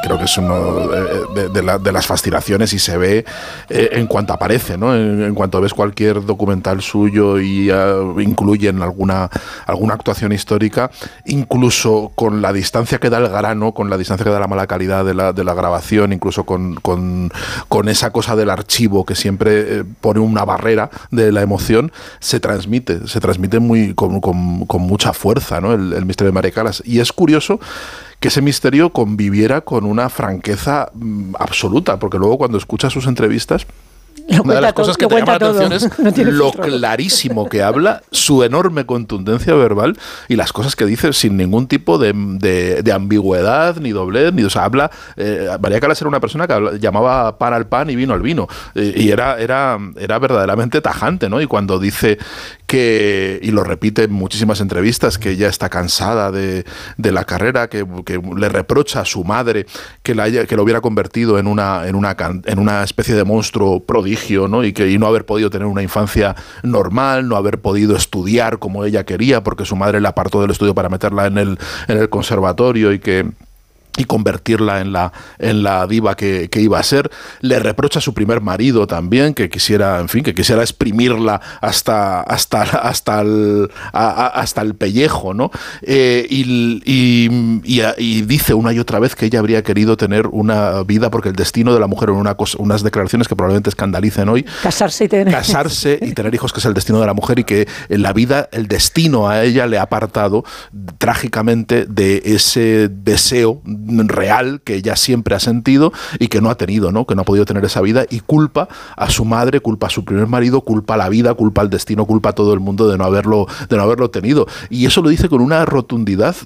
creo que es uno de, las fascinaciones y se ve eh, en cuanto aparece, ¿no? En, cuanto ves cualquier documental suyo y uh, incluyen alguna, alguna actuación histórica, incluso con la distancia que da el grano, con la distancia que da la mala calidad de la, de la grabación, incluso con, con, esa cosa del archivo que siempre eh, pone una barrera de la emoción, se transmite, se transmite muy, con mucha fuerza, ¿no? El, el misterio de María Calas. Y es curioso que ese misterio conviviera con una franqueza mm, absoluta, porque luego cuando escuchas sus entrevistas, una de las cosas que te llama la atención es lo clarísimo que habla, su enorme contundencia verbal y las cosas que dice sin ningún tipo de, ambigüedad ni doblez. Ni, o sea, habla. Eh, María Calas era una persona que llamaba pan al pan y vino al vino. y era, era, era verdaderamente tajante, ¿no? Y cuando dice que, y lo repite en muchísimas entrevistas, que ella está cansada de, la carrera, que, le reprocha a su madre que, la que lo hubiera convertido en una, en una, en una especie de monstruo prodigio, ¿no? Y, que, no haber podido tener una infancia normal, no haber podido estudiar como ella quería, porque su madre la apartó del estudio para meterla en el, en el conservatorio y que y convertirla en la, en la diva que, que, iba a ser. Le reprocha a su primer marido también, que quisiera, en fin, que quisiera exprimirla hasta, hasta, hasta, el, a, hasta el pellejo, ¿no? Eh, y, y, y, dice una y otra vez que ella habría querido tener una vida, porque el destino de la mujer en una cosa, unas declaraciones que probablemente escandalicen hoy. Casarse y tener. Casarse y tener hijos, que es el destino de la mujer, y que en la vida, el destino a ella le ha apartado trágicamente de ese deseo real que ella siempre ha sentido y que no ha tenido, ¿no? Que no ha podido tener esa vida y culpa a su madre, culpa a su primer marido, culpa a la vida, culpa al destino, culpa a todo el mundo de no haberlo, de no haberlo tenido. Y eso lo dice con una rotundidad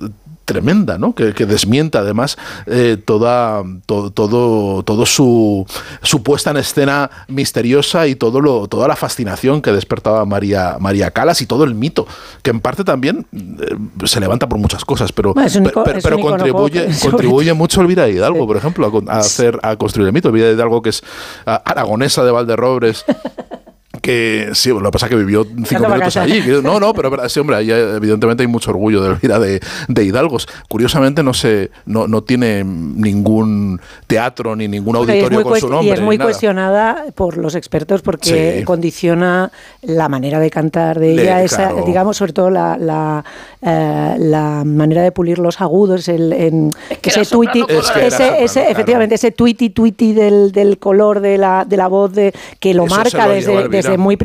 tremenda, ¿no? Que, desmienta además eh, toda todo, todo, su, su, puesta en escena misteriosa y todo lo, toda la fascinación que despertaba María, María Calas y todo el mito, que en parte también eh, se levanta por muchas cosas, pero, pero, contribuye, contribuye mucho Elvira Hidalgo, por ejemplo, a, hacer, a construir el mito. Elvira Hidalgo, que es aragonesa de Valderrobres. que sí, lo que pasa es que vivió cinco minutos allí. No, no, pero sí, hombre, ahí evidentemente hay mucho orgullo de Elvira de, de Hidalgos. Curiosamente no se, no, no tiene ningún teatro ni ningún auditorio con su nombre. Y es muy cuestionada por los expertos porque condiciona la manera de cantar de ella, esa, digamos, sobre todo la, la, eh, la, manera de pulir los agudos, el, en, ese tuiti, ese, ese, efectivamente, ese tuiti tuiti del, del color de la, de la voz de, que lo marca desde, desde muy,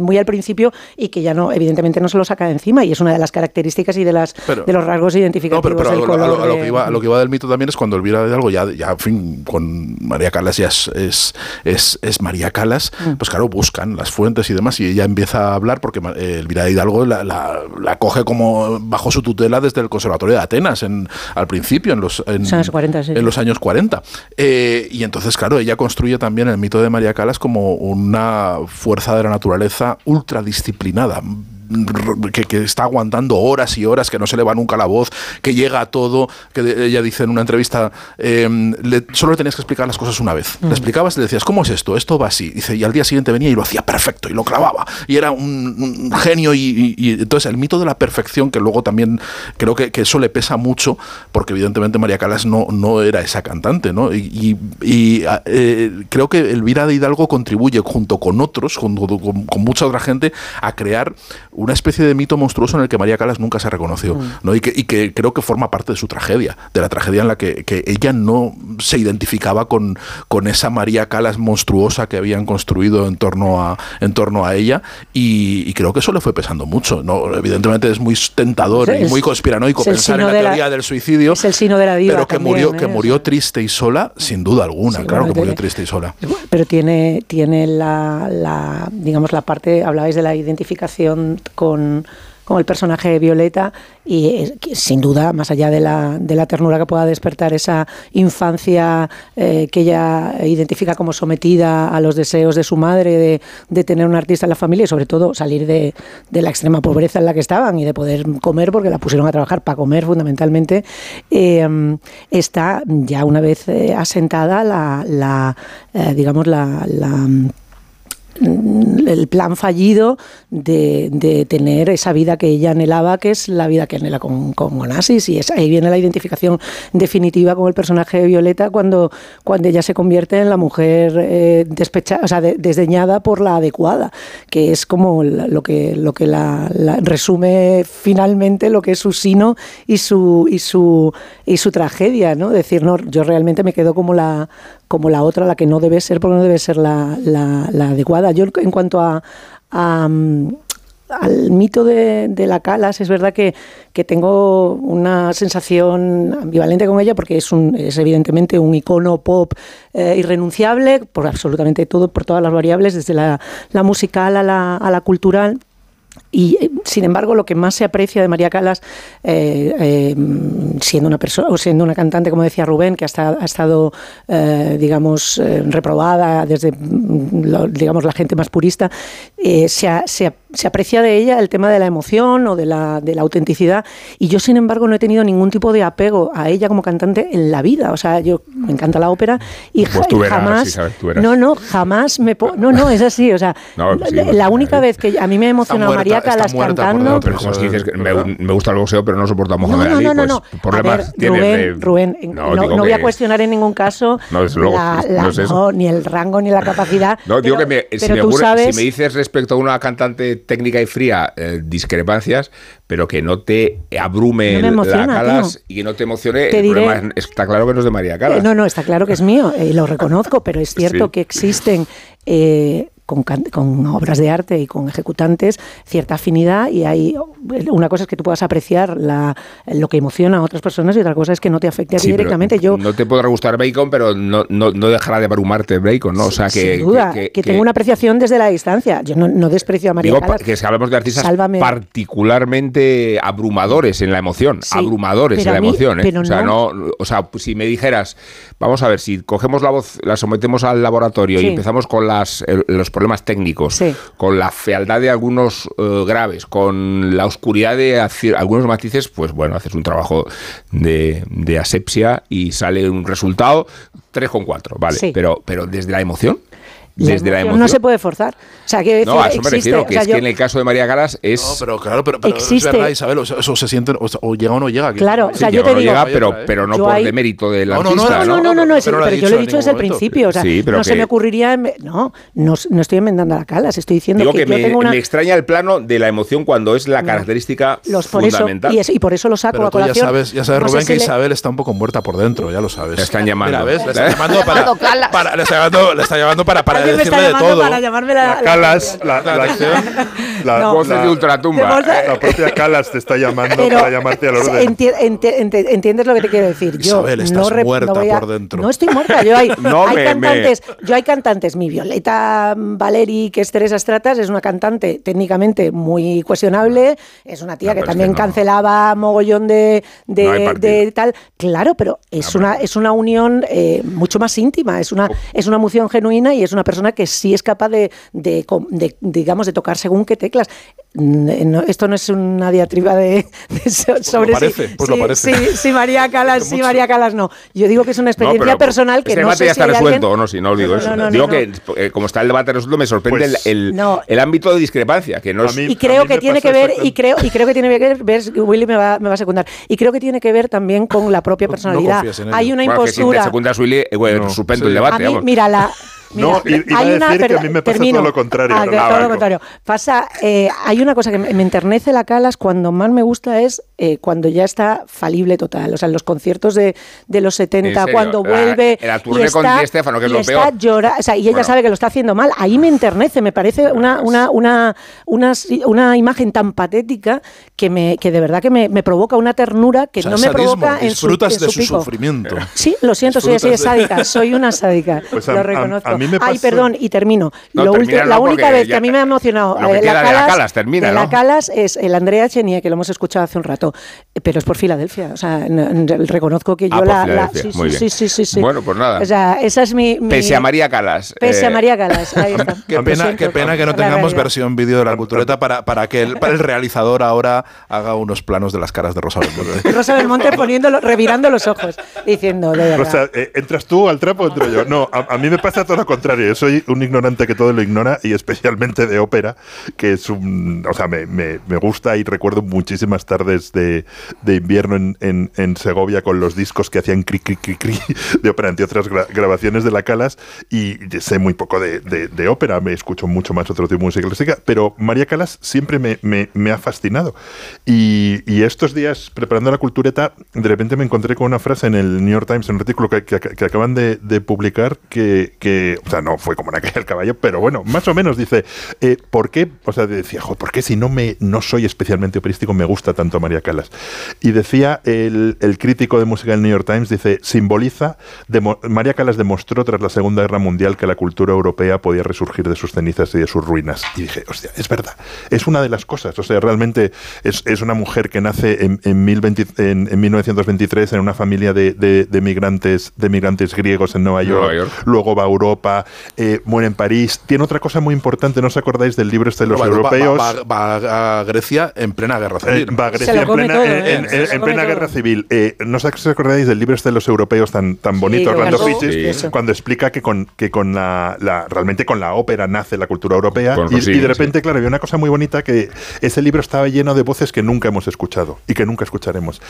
muy al principio y que ya no, evidentemente no se lo saca de encima y es una de las características y de, las, de los rasgos identificativos pero, del color. A, lo, que iba, lo que iba del mito también es cuando Elvira de algo ya, ya en fin, con María Calas ya es, es, es, María Calas, mm. pues claro, buscan las fuentes y demás y ella empieza a hablar porque eh, Elvira de Hidalgo la, la, coge como bajo su tutela desde el Conservatorio de Atenas en, al principio, en los, en, años 40. En los años 40. Eh, y entonces, claro, ella construye también el mito de María Calas como una fuerza de la naturaleza ultradisciplinada que, está aguantando horas y horas, que no se le va nunca la voz, que llega a todo, que ella dice en una entrevista, em, solo le tenías que explicar las cosas una vez. Le mm. explicabas y le decías, ¿cómo es esto? Esto va así. Dice, y al día siguiente venía y lo hacía perfecto y lo clavaba. Y era un, genio y, entonces el mito de la perfección, que luego también creo que, eso le pesa mucho, porque evidentemente María Calas no, no era esa cantante, ¿no? Y, eh, creo que Elvira de Hidalgo contribuye junto con otros, junto con, con mucha otra gente, a crear una especie de mito monstruoso en el que María Calas nunca se reconoció, mm. ¿no? Y que, y que, creo que forma parte de su tragedia, de la tragedia en la que, que, ella no se identificaba con, con esa María Calas monstruosa que habían construido en torno a, en torno a ella, y, creo que eso le fue pesando mucho. ¿no? Evidentemente es muy tentador y muy conspiranoico pensar en la, teoría del suicidio, es el sino de la pero que murió, que ¿eh? murió triste y sola, sin duda alguna, claro que murió triste y sola. Pero tiene, tiene la, la, digamos, la parte, hablabais de la identificación con, el personaje de Violeta y sin duda, más allá de la, de la, ternura que pueda despertar esa infancia eh, que ella identifica como sometida a los deseos de su madre de, tener un artista en la familia y sobre todo salir de, la extrema pobreza en la que estaban y de poder comer porque la pusieron a trabajar para comer fundamentalmente, eh, está ya una vez eh, asentada la, la digamos, la Mm, el plan fallido de, tener esa vida que ella anhelaba, que es la vida que anhela con, con Onassis. Y es, ahí viene la identificación definitiva con el personaje de Violeta cuando, cuando ella se convierte en la mujer eh, o sea, desdeñada por la adecuada, que es como lo que, lo que la, resume finalmente lo que es su sino y su, y su, y su tragedia, ¿no? Decir, no, yo realmente me quedo como la, como la otra, la que no debe ser, porque no debe ser la, adecuada. Yo en cuanto a, mm, al mito de, la Calas, es verdad que, tengo una sensación ambivalente con ella porque es, un, es evidentemente un icono pop eh, irrenunciable por absolutamente todo, por todas las variables, desde la, musical a la, a la cultural y eh, sin embargo, lo que más se aprecia de María Calas, eh, eh, siendo una persona o siendo una cantante, como decía Rubén, que ha estado, digamos, reprobada desde, mm, digamos, la gente más purista, se, se, aprecia de ella el tema de la emoción o de la, de la autenticidad. Y yo, sin embargo, no he tenido ningún tipo de apego a ella como cantante en la vida. O sea, yo me encanta la ópera y, pues jamás, no, no, jamás me, no, no, es así. O sea, la, única vez que a mí me ha emocionado María está Callas muerta por cantando. dentro. Pero como si dices que me, me gusta el boxeo, pero no soporto a No, Mohamed no, Ali, no, no, pues no. A problemas ver, Rubén, de- Rubén, no, digo no voy a que- cuestionar en ningún caso No, desde luego, la- no la- es no, ni el rango ni la capacidad. No, digo pero- que me- si, me ocurre- sabes, si me dices respecto a una cantante técnica y fría eh, discrepancias, pero que no te abrume No me la emociona, Calas tío. y que no te emocione, Te el diré- problema es- está claro que no es de María Calas. Eh, No, no, está claro que es mío, y lo reconozco, pero es cierto Sí. que existen eh, con, obras de arte y con ejecutantes cierta afinidad y hay una cosa es que tú puedas apreciar la, lo que emociona a otras personas y otra cosa es que no te afecte a ti Sí, directamente. Yo no te podrá gustar Bacon, pero no, no, no dejará de abrumarte Bacon, ¿no? O sea, que, sin duda, que, que, tengo una apreciación desde la distancia. Yo no, no desprecio a María Digo, Callas. que si hablamos de artistas Sálvame. particularmente abrumadores en la emoción, Sí, abrumadores en la mí- emoción. ¿eh? o sea, no- o sea, si me dijeras, vamos a ver, si cogemos la voz, la sometemos al laboratorio Sí. y empezamos con las, los problemas técnicos, Sí. con la fealdad de algunos eh, graves, con la oscuridad de algunos matices, pues bueno, haces un trabajo de, de asepsia y sale un resultado 3,4, vale. Sí. Pero, pero desde la emoción. La Desde la emoción emoción. no se puede forzar. O sea, decir, No, a eso me refiero, o que sea, es yo- que en el caso de María Calas es... No, pero claro, pero, pero Existe- es verdad, Isabel, o sea, eso se siente, o, o llega o no llega. Claro, o Sí, sea, yo llega te o no digo- llega, pero, pero no Yo por hay- demérito del No, no, artista. No, no, no, no, no, pero es- no ha pero yo lo he dicho desde el principio. O sea, Sí, pero no se que- me ocurriría. en- No, no, no estoy enmendando la calas, estoy diciendo Digo que, que, yo me, tengo una. me extraña el plano de la emoción cuando es la No. característica los por eso, fundamental. y, es- y por eso lo saco Pero a tú ya colación. sabes, ya sabes Rubén, que Isabel está un poco muerta por dentro, ya lo sabes. Le están llamando. Mira, ¿ves? Le está llamando para, le está llamando, para Alguien me está llamando todo. para llamarme la, La Calas, la, la, la, No. Voces la- de ultratumba. Eh, la propia Calas te está llamando Pero para llamarte al orden. enti- enti- enti- entiendes lo que te quiero decir. Yo Isabel, estás no, muerta no voy a- por dentro. No estoy muerta. Yo hay, No, hay me- cantantes, yo hay cantantes. Mi Violeta Valeri, que es Teresa Stratas, es una cantante técnicamente muy cuestionable. Es una tía No, que también que no. cancelaba mogollón de, de, de tal. Claro, pero es una es una unión eh, mucho más íntima. Es una es una emoción genuina y es una persona que sí es capaz de, de, digamos de tocar según qué teclas. Mm, no, esto no es una diatriba de, de so- sobre si- parece, pues lo si- parece. si- si María Calas, sí, María Calas no. Yo digo que es una no, experiencia pero personal que este no debate sé ya si está hay resuelto, alguien- o no, si no digo No, eso. no, no, digo no. que eh, como está el debate resuelto, me sorprende Pues, el, el- no. el ámbito de discrepancia, que no A es... mí- Y creo mí que tiene que ver, y creo, y creo que tiene que ver, Willy me va, me va a secundar, y creo que tiene que ver también con la propia No- no personalidad. Hay una Bueno, que si te impostura. secundas, Willy, eh, bueno, No, suspendo sí. el A debate. mí, vamos. mira, la. No, mira, i- iba a decir que a mí me pasa todo lo contrario, Ah, no, todo lo contrario. Pasa, eh, hay una cosa que me, enternece la Calas cuando más me gusta es eh, cuando ya está falible total. O sea, en los conciertos de, de los 70, ¿En serio? cuando La- vuelve. la y tournée con está- Di Stéfano, que es y lo está peor. llora- o sea, y ella Bueno. sabe que lo está haciendo mal. Ahí me enternece, me parece una, una, una, una, una imagen tan patética que, me, que de verdad que me, me provoca una ternura que O sea, no me sadismo, provoca en su, disfrutas en de su su pico. sufrimiento. Sí, lo siento, soy así de sádica, soy una sádica, Pues a- lo a- reconozco. a mí me Ay, pasó- perdón, y termino. No, Lo termina ulti- la única vez que a mí me ha emocionado lo que eh, queda de la Calas, de la ¿no? Calas es el Andrea Chenier, que lo hemos escuchado hace un rato, pero es por Filadelfia. O sea, reconozco que yo Ah, por la, sí, muy sí, bien. sí, sí, sí. Bueno, pues nada. O sea, esa es mi. mi- Pese a María Calas. Pese a eh, María Calas. Ahí está. Qué pena, qué pena que no tengamos versión vídeo de la cultureta para, para que el, para el realizador ahora haga unos planos de las caras de Rosa Belmonte. Rosa Belmonte poniéndolo, revirando los ojos, diciendo, de verdad. O sea, eh, ¿entras tú al trapo o entro yo? No, a, a mí me pasa todo lo contrario. Yo soy un ignorante que todo lo ignora y especialmente de ópera, que es un... O sea, me, me- me gusta y recuerdo muchísimas tardes de, de invierno en, en- en Segovia con los discos que hacían cri, cri, cri, cri de ópera, entre otras gra- grabaciones de la Calas y sé muy poco de, de- de ópera, me escucho mucho más otro tipo de música clásica, pero María Calas siempre me, me- ha fascinado. Y, y estos días, preparando la cultureta, de repente me encontré con una frase en el New York Times, en un artículo que, que- que acaban de, de publicar, que, que, o sea, no fue como una caída del caballo, pero bueno, más o menos dice, eh, ¿por qué? O sea, decía, "Jo, ¿por qué si no, me, no soy especialmente operístico me gusta tanto María Calas? Y decía el, el crítico de música del New York Times, dice, simboliza, María Calas demostró tras la Segunda Guerra Mundial que la cultura europea podía resurgir de sus cenizas y de sus ruinas. Y dije, hostia, es verdad, es una de las cosas, o sea, realmente es, es una mujer que nace en, en, 1020 en- en 1923 en una familia de, de- de migrantes, de migrantes griegos en Nueva York, Nueva York. luego va a Europa, eh, muere en París. Tiene otra cosa muy importante, ¿no os acordáis del libro este de los va- europeos? Va, va a Grecia en plena guerra Eh, civil. va a Grecia en plena, todo, ¿eh? en- en plena todo. guerra civil. Eh, no sé si os acordáis del libro este de los europeos tan, tan bonito, que Orlando sí. cuando explica que con, que con la, la- realmente con la ópera nace la cultura europea. Y, y de sí. repente, claro, había una cosa muy bonita que ese libro estaba lleno de voces que nunca hemos escuchado y que nunca escucharemos.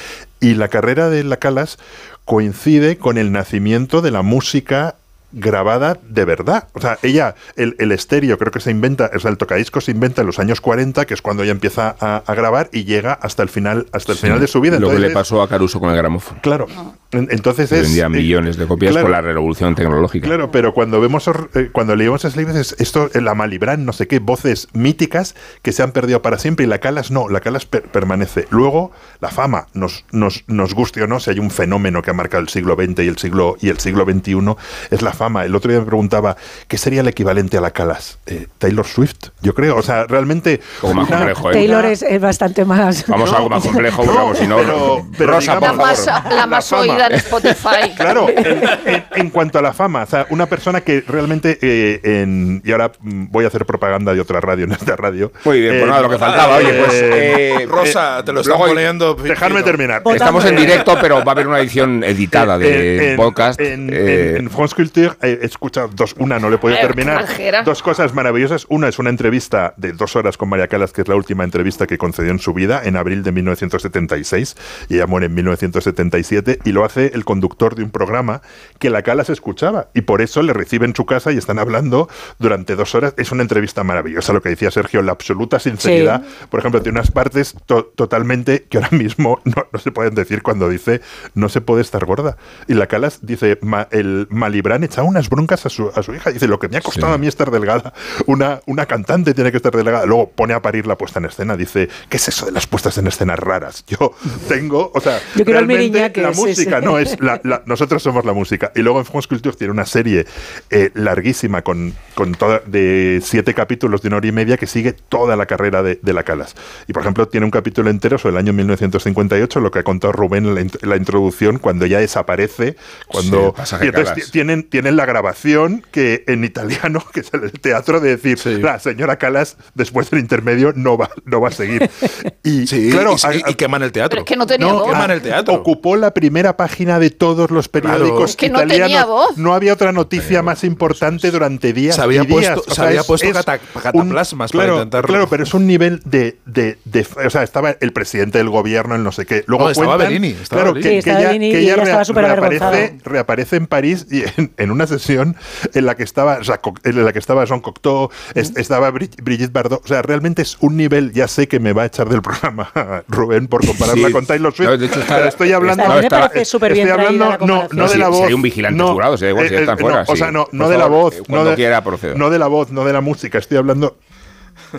Y la carrera de la Calas coincide con el nacimiento de la música grabada de verdad. O sea, ella, el, el estéreo creo que se inventa, o sea, el tocadiscos se inventa en los años 40, que es cuando ella empieza a, a grabar y llega hasta el final, hasta el final de su vida. Lo que Entonces, le pasó a Caruso con el gramófono. Claro. En- Entonces es. vendía eh, millones de copias claro. con la revolución tecnológica. Claro, pero cuando vemos eh, cuando leemos esos libros es esto eh, la Malibran, no sé qué, voces míticas que se han perdido para siempre y la Calas no, la Calas per- permanece. Luego la fama nos, nos nos guste o no, si hay un fenómeno que ha marcado el siglo XX y el siglo y el siglo XXI es la fama. El otro día me preguntaba qué sería el equivalente a la Calas, Eh, Taylor Swift, yo creo, o sea, realmente Poco más una- complejo, ¿eh? Taylor es, es bastante más. Vamos a algo más complejo, No, vamos, si no. pero- pero Rosa, digamos- por La más, la más oída en Spotify. Claro, en, en- en cuanto a la fama, o sea, una persona que realmente, eh, en- y ahora mm, voy a hacer propaganda de otra radio en esta radio. Muy bien, pues nada, lo que faltaba. Oye, pues. eh, Rosa, te lo luego- poniendo. Dejadme fino. terminar. Estamos en directo, pero va a haber una edición editada de en- podcast. En, eh, en- en France Culture eh, he escuchado dos. Una no le he podido Eh, terminar. Dos cosas maravillosas. Una es una entrevista de dos horas con María Calas, que es la última entrevista que concedió en su vida, en abril de 1976. Y ella muere en 1977. Y lo hace el conductor de un programa que la Calas escuchaba. Y por eso le recibe en su casa y están hablando durante dos horas. Es una entrevista maravillosa, lo que decía Sergio, la absoluta sinceridad. Por ejemplo, tiene unas partes to- totalmente que ahora mismo no, no se pueden decir cuando dice no se puede estar gorda. Y la Calas dice, "Ma- el Malibran echa unas broncas a su, a su hija. Dice, lo que me ha costado Sí. a mí estar delgada. Una, una cantante tiene que estar delgada. Luego pone a parir la puesta en escena. Dice, ¿qué es eso de las puestas en escena raras? Yo tengo, o sea, Yo realmente la música no es, la- la- nosotros somos la música. Y luego en France Culture tiene una serie eh, larguísima con, con toda, de siete capítulos de una hora y media que sigue toda la carrera de, de la Calas. Y por ejemplo tiene un capítulo entero sobre el año 1958, lo que ha contado Rubén en la, int- la introducción, cuando ya desaparece, cuando y entonces Calas. ti- tienen, tienen la grabación que en italiano, que es el teatro de decir, Sí. la señora Calas después del intermedio no va, no va a seguir. Y Sí, claro, y, y- a- y queman el teatro. Pero es que no tenía no, voz. queman el teatro. Ocupó la primera página de todos los periódicos Claro. Es que no italianos. tenía voz. No había otra noticia más importante durante días. Se había y días. puesto- se había puesto cata- cataplasmas para claro, intentar- Claro, pero es un nivel de, de- de- O sea, estaba el presidente del gobierno, el no sé qué. Luego No, estaba cuentan, Bellini, estaba claro, Bellini. que, Sí, que estaba ella, que ella ella reaparece, reaparece en París y en, en una sesión en la que estaba en la que estaba Jean Cocteau, es- estaba Bri- Brigitte Bardot. O sea, realmente es un nivel. Ya sé que me va a echar del programa Rubén por compararla Sí. con Taylor Swift. No, de hecho está- pero estoy hablando. A mí me está- parece súper bien Estoy traída hablando la no, no de la si voz. hay un vigilante no, jurado, si da igual, si ya están no, fuera, O sea, no, no de la voz. eh, no cuando de, quiera procedo. No de la voz, no de la música. Estoy hablando.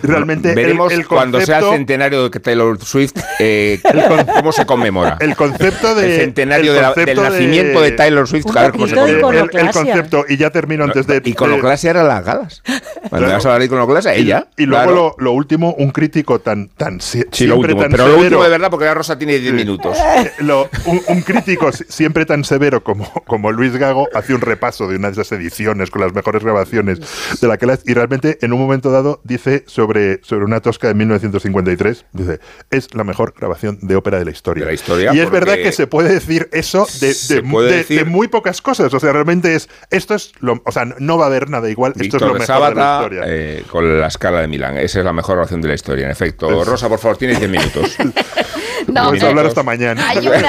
Realmente. el- Veremos el, cuando sea el concepto- centenario de Taylor Swift eh, cómo se conmemora. El concepto de. El centenario el de la- del concepto nacimiento de, Taylor Swift. Un a ver cómo se el, conmemora. el- el concepto, y ya termino antes de. Iconoclasia era las galas. Cuando vas a hablar de iconoclasia, y- ella. Y, luego claro. lo, lo último, un crítico tan. tan si- Sí, lo siempre último. tan Pero lo severo- último de verdad, porque la Rosa tiene 10 minutos. Eh, lo- un, un crítico si- siempre tan severo como, como Luis Gago hace un repaso de una de esas ediciones con las mejores grabaciones de la que las y realmente en un momento dado dice sobre, sobre una tosca de 1953 dice es la mejor grabación de ópera de la historia De la historia, y es verdad que se puede decir eso de, de- de- decir- de muy pocas cosas o sea realmente es esto es lo o sea no va a haber nada igual esto es lo Víctor mejor de la historia eh, con la escala de Milán. Esa es la mejor oración de la historia, en efecto. Rosa, por favor, tienes 10 minutos. No, Vamos a hablar hasta mañana hay una...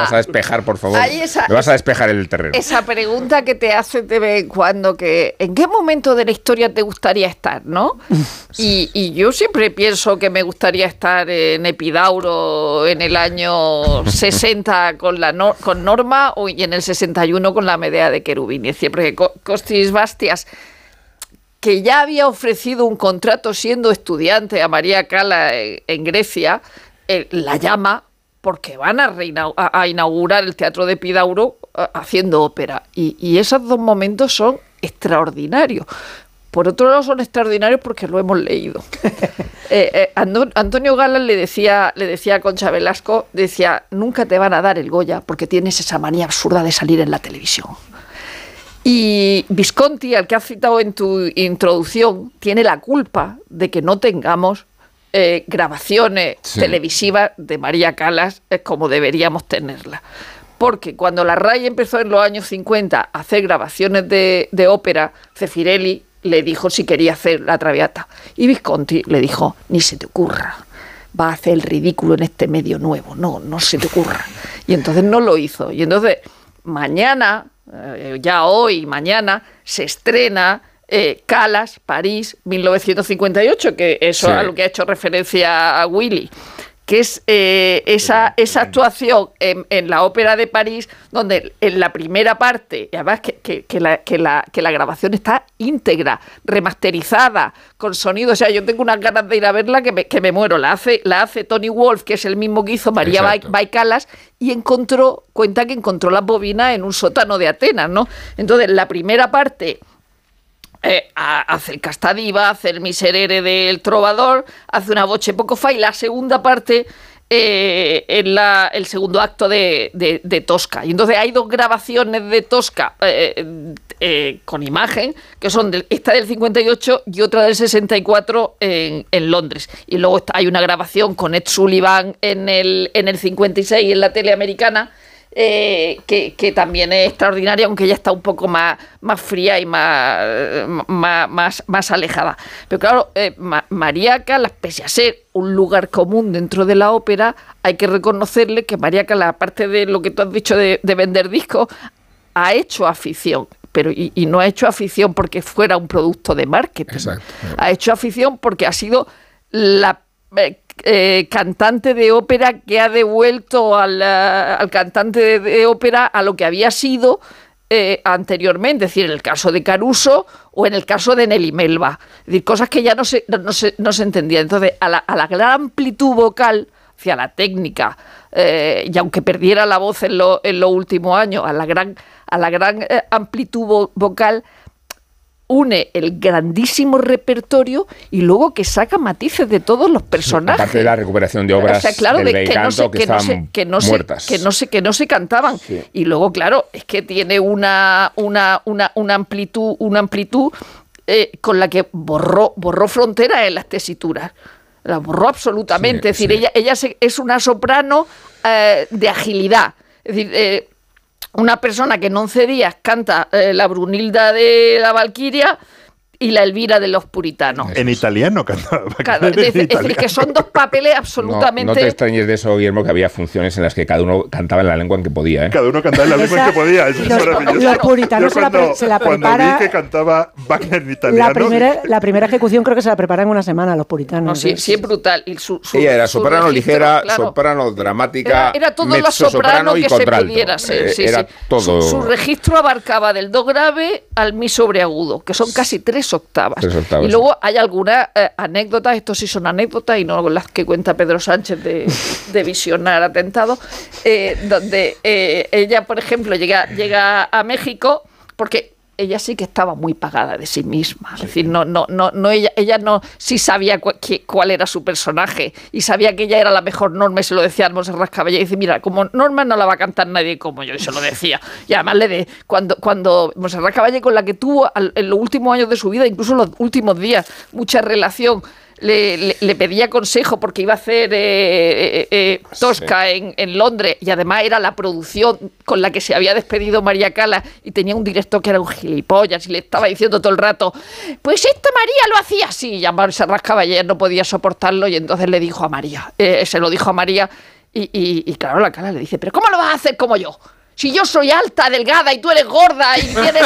vas a despejar, por favor. Esa- Me vas a despejar el terreno. Esa pregunta que te hace de vez en cuando, que ¿en qué momento de la historia te gustaría estar, no? Y, y yo siempre pienso que me gustaría estar en Epidauro en el año 60 con, la no- con Norma o y en el 61 con la Medea de Cherubini. Siempre que Co- Costis Bastias que ya había ofrecido un contrato siendo estudiante a María Cala en, en Grecia, eh, la llama porque van a, inaugurar el Teatro de Epidauro eh, haciendo ópera. Y, esos dos momentos son extraordinarios. Por otro lado, son extraordinarios porque lo hemos leído. Eh, eh, Antonio Galas le decía, le decía a Concha Velasco, decía, nunca te van a dar el Goya porque tienes esa manía absurda de salir en la televisión. Y Visconti, al que has citado en tu introducción, tiene la culpa de que no tengamos eh, grabaciones Sí. televisivas de María Calas eh, como deberíamos tenerlas. Porque cuando la RAI empezó en los años 50 a hacer grabaciones de, de ópera, Cefirelli le dijo si quería hacer la Traviata. Y Visconti le dijo, ni se te ocurra, va a hacer el ridículo en este medio nuevo, no, no se te ocurra. Y entonces no lo hizo. Y entonces mañana, eh, ya hoy, mañana, se estrena eh, Calas, París, 1958, que eso Sí. es a lo que ha hecho referencia a Willy que es eh, esa, esa actuación en, en la Ópera de París, donde en la primera parte, y además que, que- que la, que, la, que la grabación está íntegra, remasterizada, con sonido, o sea, yo tengo unas ganas de ir a verla que me, que me muero. La hace, la hace Tony Wolf, que es el mismo que hizo María. Baicalas, y encontró, cuenta que encontró las bobinas en un sótano de Atenas, ¿no? Entonces, la primera parte eh, hace el Castadiva, hace el Miserere del Trovador, hace una boche poco fa y la segunda parte eh, en la, el segundo acto de, de- de Tosca. Y entonces hay dos grabaciones de Tosca eh, eh, con imagen, que son del- esta del 58 y otra del 64 en, en Londres. Y luego está- hay una grabación con Ed Sullivan en el, en el 56 en la tele americana eh, que, que también es extraordinaria, aunque ya está un poco más, más fría y más, más, más, más alejada. Pero claro, eh, Ma- pese a ser un lugar común dentro de la ópera, hay que reconocerle que María Calas, aparte de lo que tú has dicho de, de vender discos, ha hecho afición. Pero, y, y no ha hecho afición porque fuera un producto de marketing. Exacto. Ha hecho afición porque ha sido la eh, eh, cantante de ópera que ha devuelto al, eh, cantante de, ópera a lo que había sido eh, anteriormente, es decir, en el caso de Caruso o en el caso de Nelly Melba. Es decir, cosas que ya no se, no, se, no se entendían. Entonces, a la, a la gran amplitud vocal, hacia la técnica, y aunque perdiera la voz en, lo- en los últimos años, a la gran, a la gran amplitud vo- vocal, une el grandísimo repertorio y luego que saca matices de todos los personajes. Aparte de la recuperación de obras O sea, claro, del de que no se, que, que no se, que no se, muertas. que no se, que no se cantaban. Sí. Y luego, claro, es que tiene una, una, una, una amplitud, una amplitud eh, con la que borró, borró fronteras en las tesituras. La borró absolutamente. Sí, es decir, sí. ella, ella se- es una soprano eh, de agilidad. Es decir, eh, una persona que en 11 días canta eh, la Brunilda de la Valquiria y la Elvira de los Puritanos. En italiano cantaba. Claro, es, decir, es que son dos papeles No, absolutamente... no te extrañes de eso, Guillermo, que había funciones en las que cada uno cantaba en la lengua en que podía. ¿eh? Cada uno cantaba en la lengua en que podía. Eso es los- maravilloso. los puritanos se la pre- cuando, se la cuando prepara- vi que cantaba Wagner en italiano. La primera, la primera ejecución creo que se la preparan en una semana los puritanos. No, sí, Es- sí, es brutal. Y su- su- Ella era su soprano registro, ligera, claro. soprano dramática, Era, era todo lo soprano y que se contralto. pudiera ser. Eh, sí, era sí. todo. Su, su registro abarcaba del do grave al mi sobreagudo, que son casi tres octavas. Tres octavas, y luego hay algunas eh, anécdotas, estos sí son anécdotas y no las que cuenta Pedro Sánchez de, de visionar atentados, eh, donde eh, ella, por ejemplo, llega, llega a México porque ella sí que estaba muy pagada de sí misma. Es decir, no, no, no, no ella, ella no sí sabía cu- cuál era su personaje y sabía que ella era la mejor Norma y se lo decía a Monserrat Caballé. Y dice, mira, como Norma no la va a cantar nadie como yo, y se lo decía. Y además le de cuando, cuando Monserrat Caballé, con la que tuvo al- en los últimos años de su vida, incluso en los últimos días, mucha relación. Le, le- le pedía consejo porque iba a hacer eh, eh, eh, Tosca en, en Londres. Y además era la producción con la que se había despedido María Cala. Y tenía un director que era un gilipollas y le estaba diciendo todo el rato, pues esta María lo hacía así y a Serrat Caballé no podía soportarlo. Y entonces le dijo a María, eh, se lo dijo a María. Y, y- y claro, la Cala le dice, pero ¿cómo lo vas a hacer como yo? Si yo soy alta, delgada y tú eres gorda y tienes...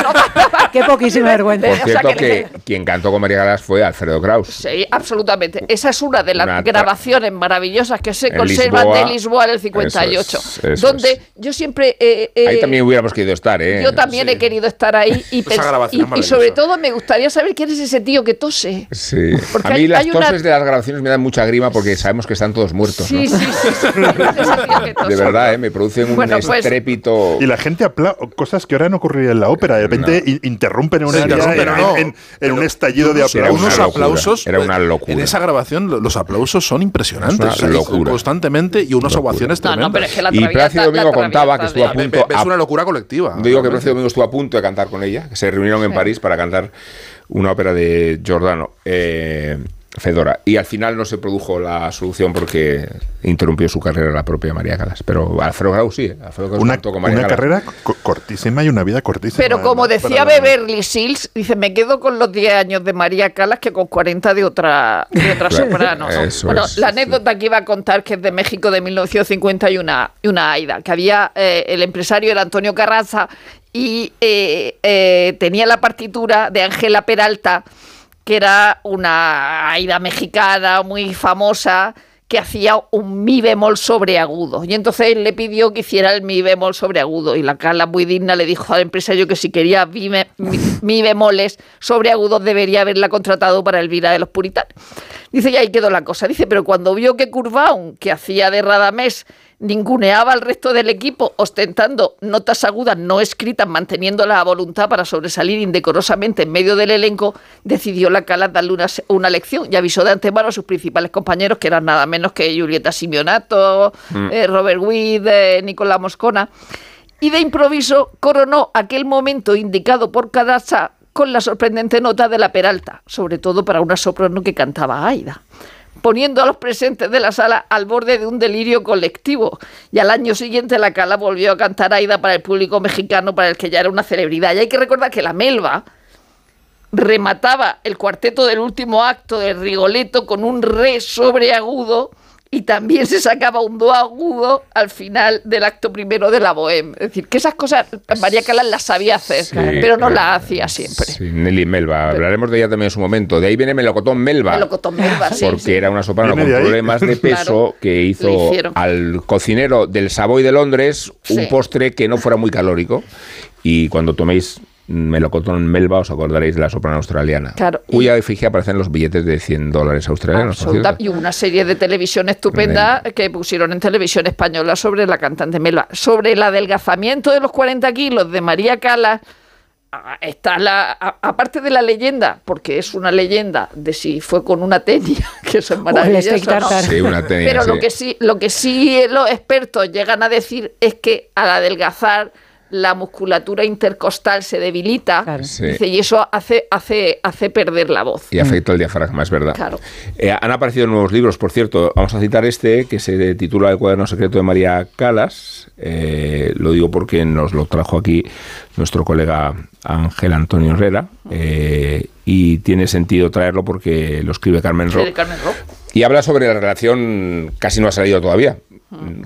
Qué poquísima vergüenza. Por O sea, cierto, que quien cantó con María Galas fue Alfredo Kraus. Sí, absolutamente. Esa es una de las Una grabaciones maravillosas que se En conservan Lisboa. de Lisboa en el 58. Eso es, eso donde es. yo siempre. eh, eh, Ahí también hubiéramos querido estar, ¿eh? Yo también he querido estar ahí y, Esa grabación y- y sobre todo me gustaría saber quién es ese tío que tose. Sí. Porque a mí hay- las hay una- toses de las grabaciones me dan mucha grima porque sabemos que están todos muertos, Sí, ¿no? sí, sí. De verdad, ¿eh? me producen un Bueno, pues- estrépito Y la gente aplaude cosas que ahora no ocurriría en la ópera. De repente interrumpen una Sí, interrumpen, en, no. en- en- en un estallido de unos, Era una aplausos. unos locura, aplausos. era una locura. En esa grabación, lo- los aplausos son impresionantes. Es una locura. Constantemente y unas Locura. ovaciones No, tremendas. no, pero es que la Y Plácido la Domingo contaba que estuvo a punto- Es una locura colectiva. Digo que. Plácido Domingo estuvo a punto de cantar con ella, que se reunieron en París para cantar una ópera de Giordano, eh, Fedora. Y al final no se produjo la solución porque interrumpió su carrera la propia María Calas. Pero Alfredo Grau sí. ¿eh? Alfredo Grau Una, con María una Calas. carrera co- cortísima y una vida cortísima. Pero como además, decía Beverly Sills, dice, me quedo con los 10 años de María Calas que con 40 de otra, de otra Claro, soprano. Bueno, es, la sí. anécdota que iba a contar, que es de México de 1950 y una, y una Aida, que había, eh, el empresario era Antonio Carranza y eh, eh, tenía la partitura de Ángela Peralta, que era una Aida mexicana muy famosa, que hacía un mi bemol sobreagudo. Y entonces le pidió que hiciera el mi bemol sobreagudo. Y la Carla muy digna le dijo al empresario que si quería mi, mi- mi bemoles sobreagudos debería haberla contratado para Elvira de los Puritanos. Dice, y ahí quedó la cosa. Dice, pero cuando vio que Curvaun, que hacía de Radamés, ninguneaba al resto del equipo, ostentando notas agudas no escritas, manteniendo la voluntad para sobresalir indecorosamente en medio del elenco, decidió la Calas darle una, una lección y avisó de antemano a sus principales compañeros, que eran nada menos que Julieta Simeonato, eh, Robert Witt, eh, Nicolás Moscona. Y de improviso coronó aquel momento indicado por Cadasa con la sorprendente nota de la Peralta, sobre todo para una soprano que cantaba Aida, poniendo a los presentes de la sala al borde de un delirio colectivo. Y al año siguiente la Cala volvió a cantar Aida para el público mexicano, para el que ya era una celebridad. Y hay que recordar que la Melba remataba el cuarteto del último acto de Rigoletto con un re sobreagudo y también se sacaba un do agudo al final del acto primero de la Bohème. Es decir, que esas cosas María Calas las sabía hacer, Sí, pero no las hacía siempre. Sí, Nelly Melba. Hablaremos de ella también en su momento. De ahí viene Melocotón Melba. Melocotón Melba, sí, Porque sí. era una soprano con problemas de peso Claro, que hizo al cocinero del Savoy de Londres un Sí. postre que no fuera muy calórico. Y cuando toméis melocotón melba os acordaréis de la soprano australiana, Claro, y- cuya efigie aparece en los billetes de 100 dólares australianos. Absoluta- y una serie de televisión estupenda que pusieron en televisión española sobre la cantante Melba. Sobre el adelgazamiento de los 40 kilos de María Cala, ah, está la. aparte de la leyenda, porque es una leyenda de si fue con una tenia, que eso es O el maravilloso. steak ¿no? tartar. Sí, una tenia, Pero sí. lo que sí, lo que sí los expertos llegan a decir es que al adelgazar la musculatura intercostal se debilita Claro. Sí. dice, y eso hace, hace, hace perder la voz. Y afecta el diafragma, es verdad. Claro. Eh, han aparecido nuevos libros, por cierto. Vamos a citar este, que se titula El cuaderno secreto de María Calas. Eh, lo digo porque nos lo trajo aquí nuestro colega Ángel Antonio Herrera. eh, y tiene sentido traerlo porque lo escribe Carmen Rock. Carmen Rock. Y habla sobre la relación, casi no ha salido todavía,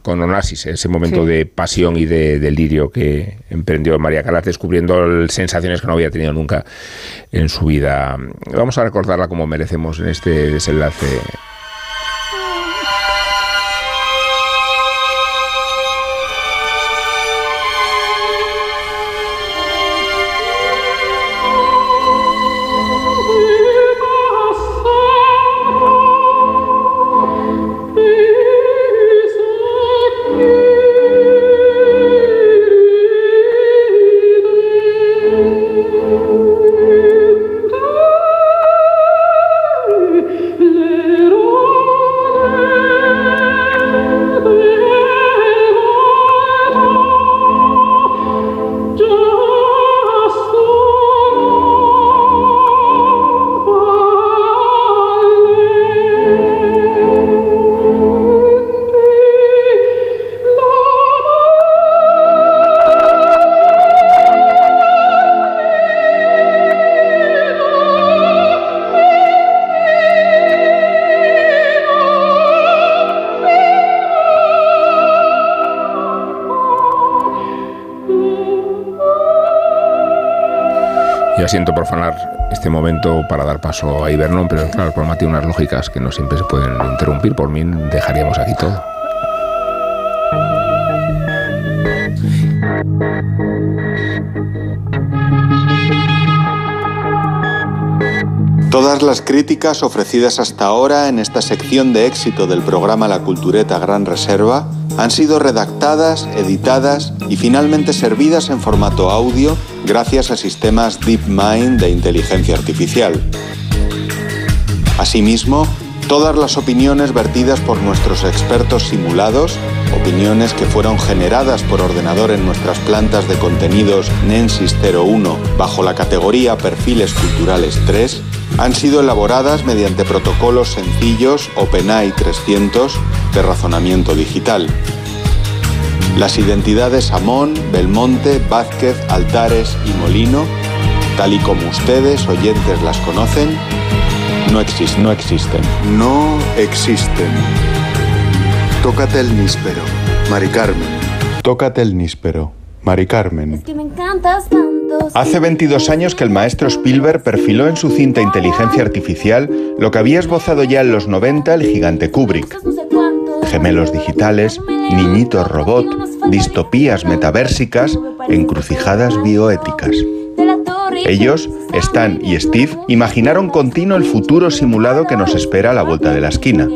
con Onassis, ese momento Sí. de pasión y de delirio que emprendió María Calas, descubriendo sensaciones que no había tenido nunca en su vida. Vamos a recordarla como merecemos en este desenlace. Ya siento profanar este momento para dar paso a Ibernón, pero claro, el programa tiene unas lógicas que no siempre se pueden interrumpir. Por mí dejaríamos aquí todo. Todas las críticas ofrecidas hasta ahora en esta sección de éxito del programa La Cultureta Gran Reserva han sido redactadas, editadas y finalmente servidas en formato audio gracias a sistemas DeepMind de inteligencia artificial. Asimismo, todas las opiniones vertidas por nuestros expertos simulados, opiniones que fueron generadas por ordenador en nuestras plantas de contenidos Nensys 01 bajo la categoría Perfiles Culturales 3, han sido elaboradas mediante protocolos sencillos OpenAI 300 de razonamiento digital. Las identidades Amón, Belmonte, Vázquez, Altares y Molino, tal y como ustedes, oyentes, las conocen, no existen. No existen. No existen. Tócate el níspero, Mari Carmen. Tócate el níspero, Mari Carmen. que me encantas tanto. Hace 22 años que el maestro Spielberg perfiló en su cinta Inteligencia Artificial lo que había esbozado ya en los 90 el gigante Kubrick. Gemelos digitales, niñitos robot, distopías metaversicas, encrucijadas bioéticas. Ellos, Stan y Steve, imaginaron continuo el futuro simulado que nos espera a la vuelta de la esquina.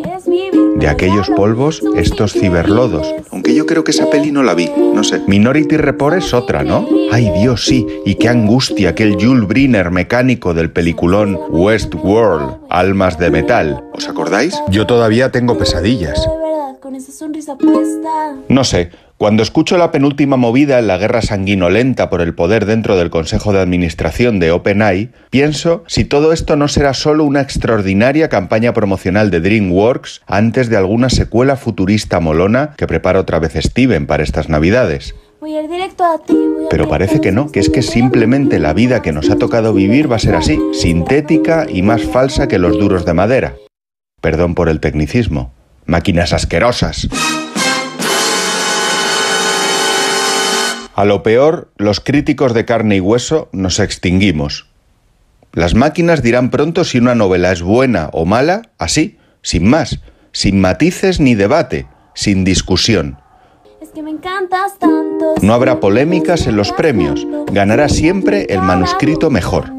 De aquellos polvos, estos ciberlodos. Aunque yo creo que esa peli no la vi, no sé. Minority Report es otra, ¿no? Ay Dios, sí. Y qué angustia aquel Jules Briner mecánico del peliculón Westworld, Almas de Metal. ¿Os acordáis? Yo todavía tengo pesadillas. Esa sonrisa puesta. No sé, cuando escucho la penúltima movida en la guerra sanguinolenta por el poder dentro del Consejo de Administración de OpenAI, pienso si todo esto no será solo una extraordinaria campaña promocional de DreamWorks antes de alguna secuela futurista molona que prepara otra vez Steven para estas navidades. Voy a ir directo a ti. voy a Pero parece que no, que es que simplemente la vida que nos ha tocado vivir va a ser así, sintética y más falsa que los duros de madera. Perdón por el tecnicismo. Máquinas asquerosas. A lo peor, los críticos de carne y hueso nos extinguimos. Las máquinas dirán pronto si una novela es buena o mala, así, sin más, sin matices ni debate, sin discusión. Es que me encantas tanto. No habrá polémicas en los premios, ganará siempre el manuscrito mejor.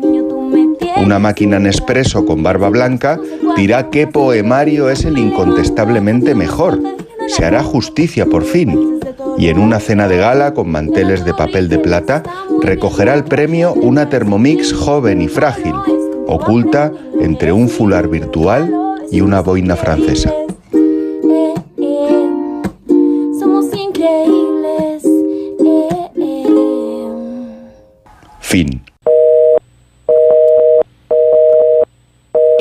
Una máquina Nespresso con barba blanca dirá qué poemario es el incontestablemente mejor. Se hará justicia por fin. Y en una cena de gala con manteles de papel de plata recogerá el premio una Thermomix joven y frágil, oculta entre un fular virtual y una boina francesa. Eh, eh, eh. Fin.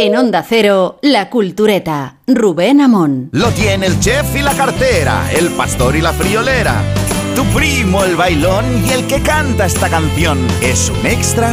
En Onda Cero, La Cultureta. Rubén Amón. Lo tiene el chef y la cartera, el pastor y la friolera. Tu primo el bailón y el que canta esta canción es un extra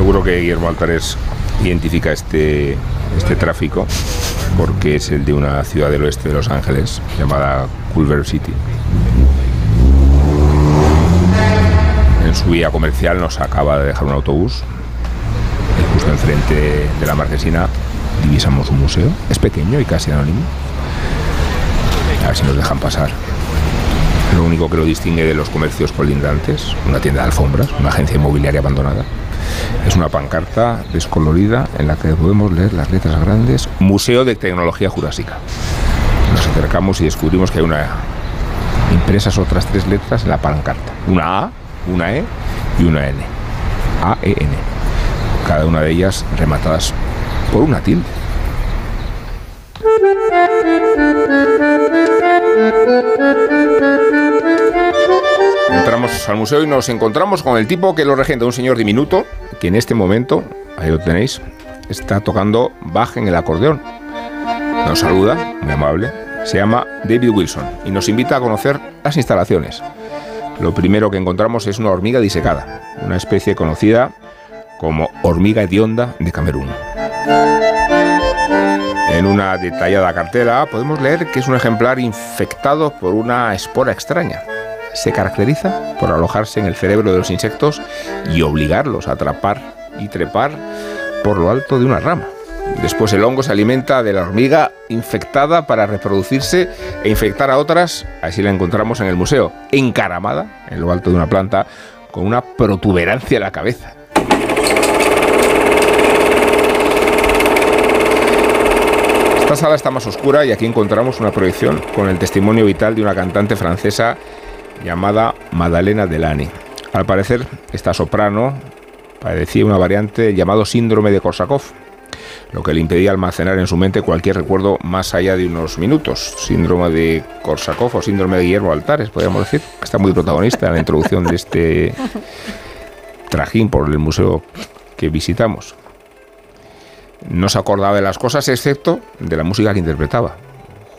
Seguro que Guillermo Altares identifica este, este tráfico porque es el de una ciudad del oeste de Los Ángeles llamada Culver City. En su vía comercial nos acaba de dejar un autobús. Justo enfrente de la marquesina divisamos un museo. Es pequeño y casi anónimo. A ver si nos dejan pasar. Lo único que lo distingue de los comercios colindantes, una tienda de alfombras, una agencia inmobiliaria abandonada, es una pancarta descolorida en la que podemos leer las letras grandes Museo de Tecnología Jurásica. Nos acercamos y descubrimos que hay una impresas otras tres letras en la pancarta. Una A, una E y una N. A, E, N. Cada una de ellas rematadas por una tilde. Entramos al museo y nos encontramos con el tipo que lo regenta, un señor diminuto, que en este momento, ahí lo tenéis, está tocando Bach en el acordeón. Nos saluda, muy amable, se llama David Wilson y nos invita a conocer las instalaciones. Lo primero que encontramos es una hormiga disecada, una especie conocida como hormiga hedionda de Camerún. En una detallada cartela podemos leer que es un ejemplar infectado por una espora extraña. Se caracteriza por alojarse en el cerebro de los insectos y obligarlos a atrapar y trepar por lo alto de una rama. Después el hongo se alimenta de la hormiga infectada para reproducirse e infectar a otras. Así la encontramos en el museo, encaramada en lo alto de una planta con una protuberancia en la cabeza. Esta sala está más oscura y aquí encontramos una proyección con el testimonio vital de una cantante francesa llamada Madalena Delany. Al parecer, esta soprano padecía una variante llamado síndrome de Korsakoff, lo que le impedía almacenar en su mente cualquier recuerdo más allá de unos minutos. Síndrome de Korsakoff o síndrome de Guillermo Altares, podríamos decir. Está muy protagonista en la introducción de este trajín por el museo que visitamos. No se acordaba de las cosas excepto de la música que interpretaba.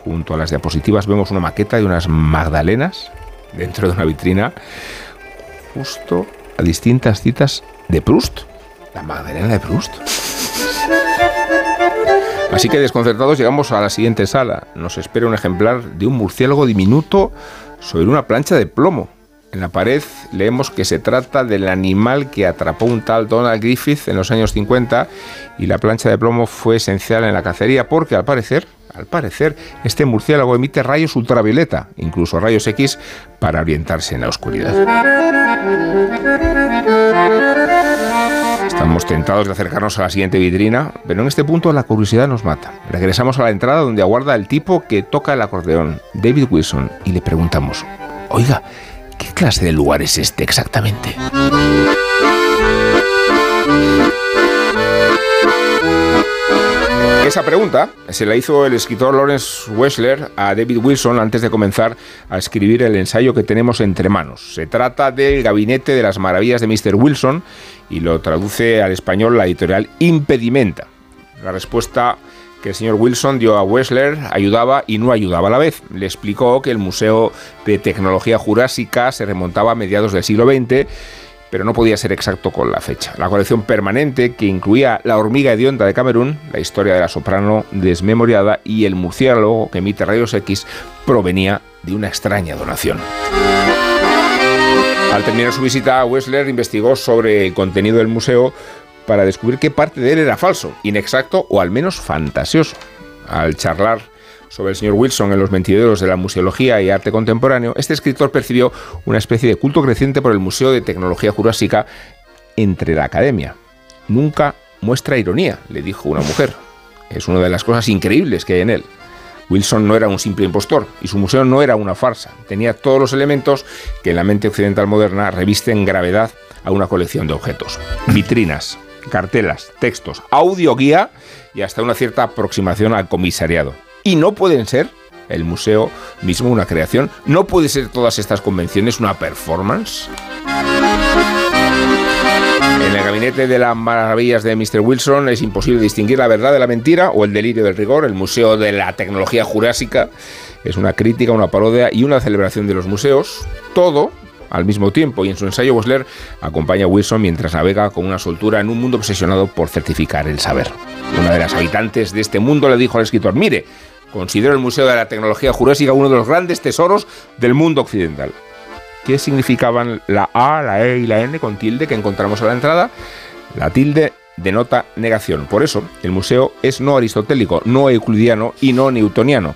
Junto a las diapositivas vemos una maqueta de unas magdalenas dentro de una vitrina justo a distintas citas de Proust. La Magdalena de Proust. Así que desconcertados llegamos a la siguiente sala. Nos espera un ejemplar de un murciélago diminuto sobre una plancha de plomo. En la pared leemos que se trata del animal que atrapó un tal Donald Griffith en los años 50 y la plancha de plomo fue esencial en la cacería porque al parecer, al parecer, este murciélago emite rayos ultravioleta, incluso rayos X, para orientarse en la oscuridad. Estamos tentados de acercarnos a la siguiente vitrina, pero en este punto la curiosidad nos mata. Regresamos a la entrada donde aguarda el tipo que toca el acordeón, David Wilson, y le preguntamos, oiga, ¿qué clase de lugar es este exactamente? Esa pregunta se la hizo el escritor Lawrence Wessler a David Wilson antes de comenzar a escribir el ensayo que tenemos entre manos. Se trata del Gabinete de las Maravillas de Mr. Wilson y lo traduce al español la editorial Impedimenta. La respuesta que el señor Wilson dio a Wessler ayudaba y no ayudaba a la vez. Le explicó que el Museo de Tecnología Jurásica se remontaba a mediados del siglo XX pero no podía ser exacto con la fecha. La colección permanente, que incluía La hormiga hedionda de Camerún, la historia de la soprano desmemoriada y el murciélago que emite rayos X, provenía de una extraña donación. Al terminar su visita, Wessler investigó sobre el contenido del museo para descubrir qué parte de él era falso, inexacto o al menos fantasioso. Al charlar sobre el señor Wilson en los mentideros de la museología y arte contemporáneo, este escritor percibió una especie de culto creciente por el Museo de Tecnología Jurásica entre la academia. Nunca muestra ironía, le dijo una mujer. Es una de las cosas increíbles que hay en él. Wilson no era un simple impostor y su museo no era una farsa. Tenía todos los elementos que en la mente occidental moderna revisten gravedad a una colección de objetos. Vitrinas, cartelas, textos, audio guía y hasta una cierta aproximación al comisariado. Y no pueden ser el museo mismo una creación, no puede ser todas estas convenciones una performance. En el gabinete de las maravillas de Mr. Wilson es imposible distinguir la verdad de la mentira o el delirio del rigor. El Museo de la Tecnología Jurásica es una crítica, una parodia y una celebración de los museos. Todo al mismo tiempo y en su ensayo Wessler acompaña a Wilson mientras navega con una soltura en un mundo obsesionado por certificar el saber. Una de las habitantes de este mundo le dijo al escritor, mire, considero el Museo de la Tecnología Jurásica uno de los grandes tesoros del mundo occidental. ¿Qué significaban la A, la E y la N con tilde que encontramos a la entrada? La tilde denota negación. Por eso, el museo es no aristotélico, no euclidiano y no newtoniano.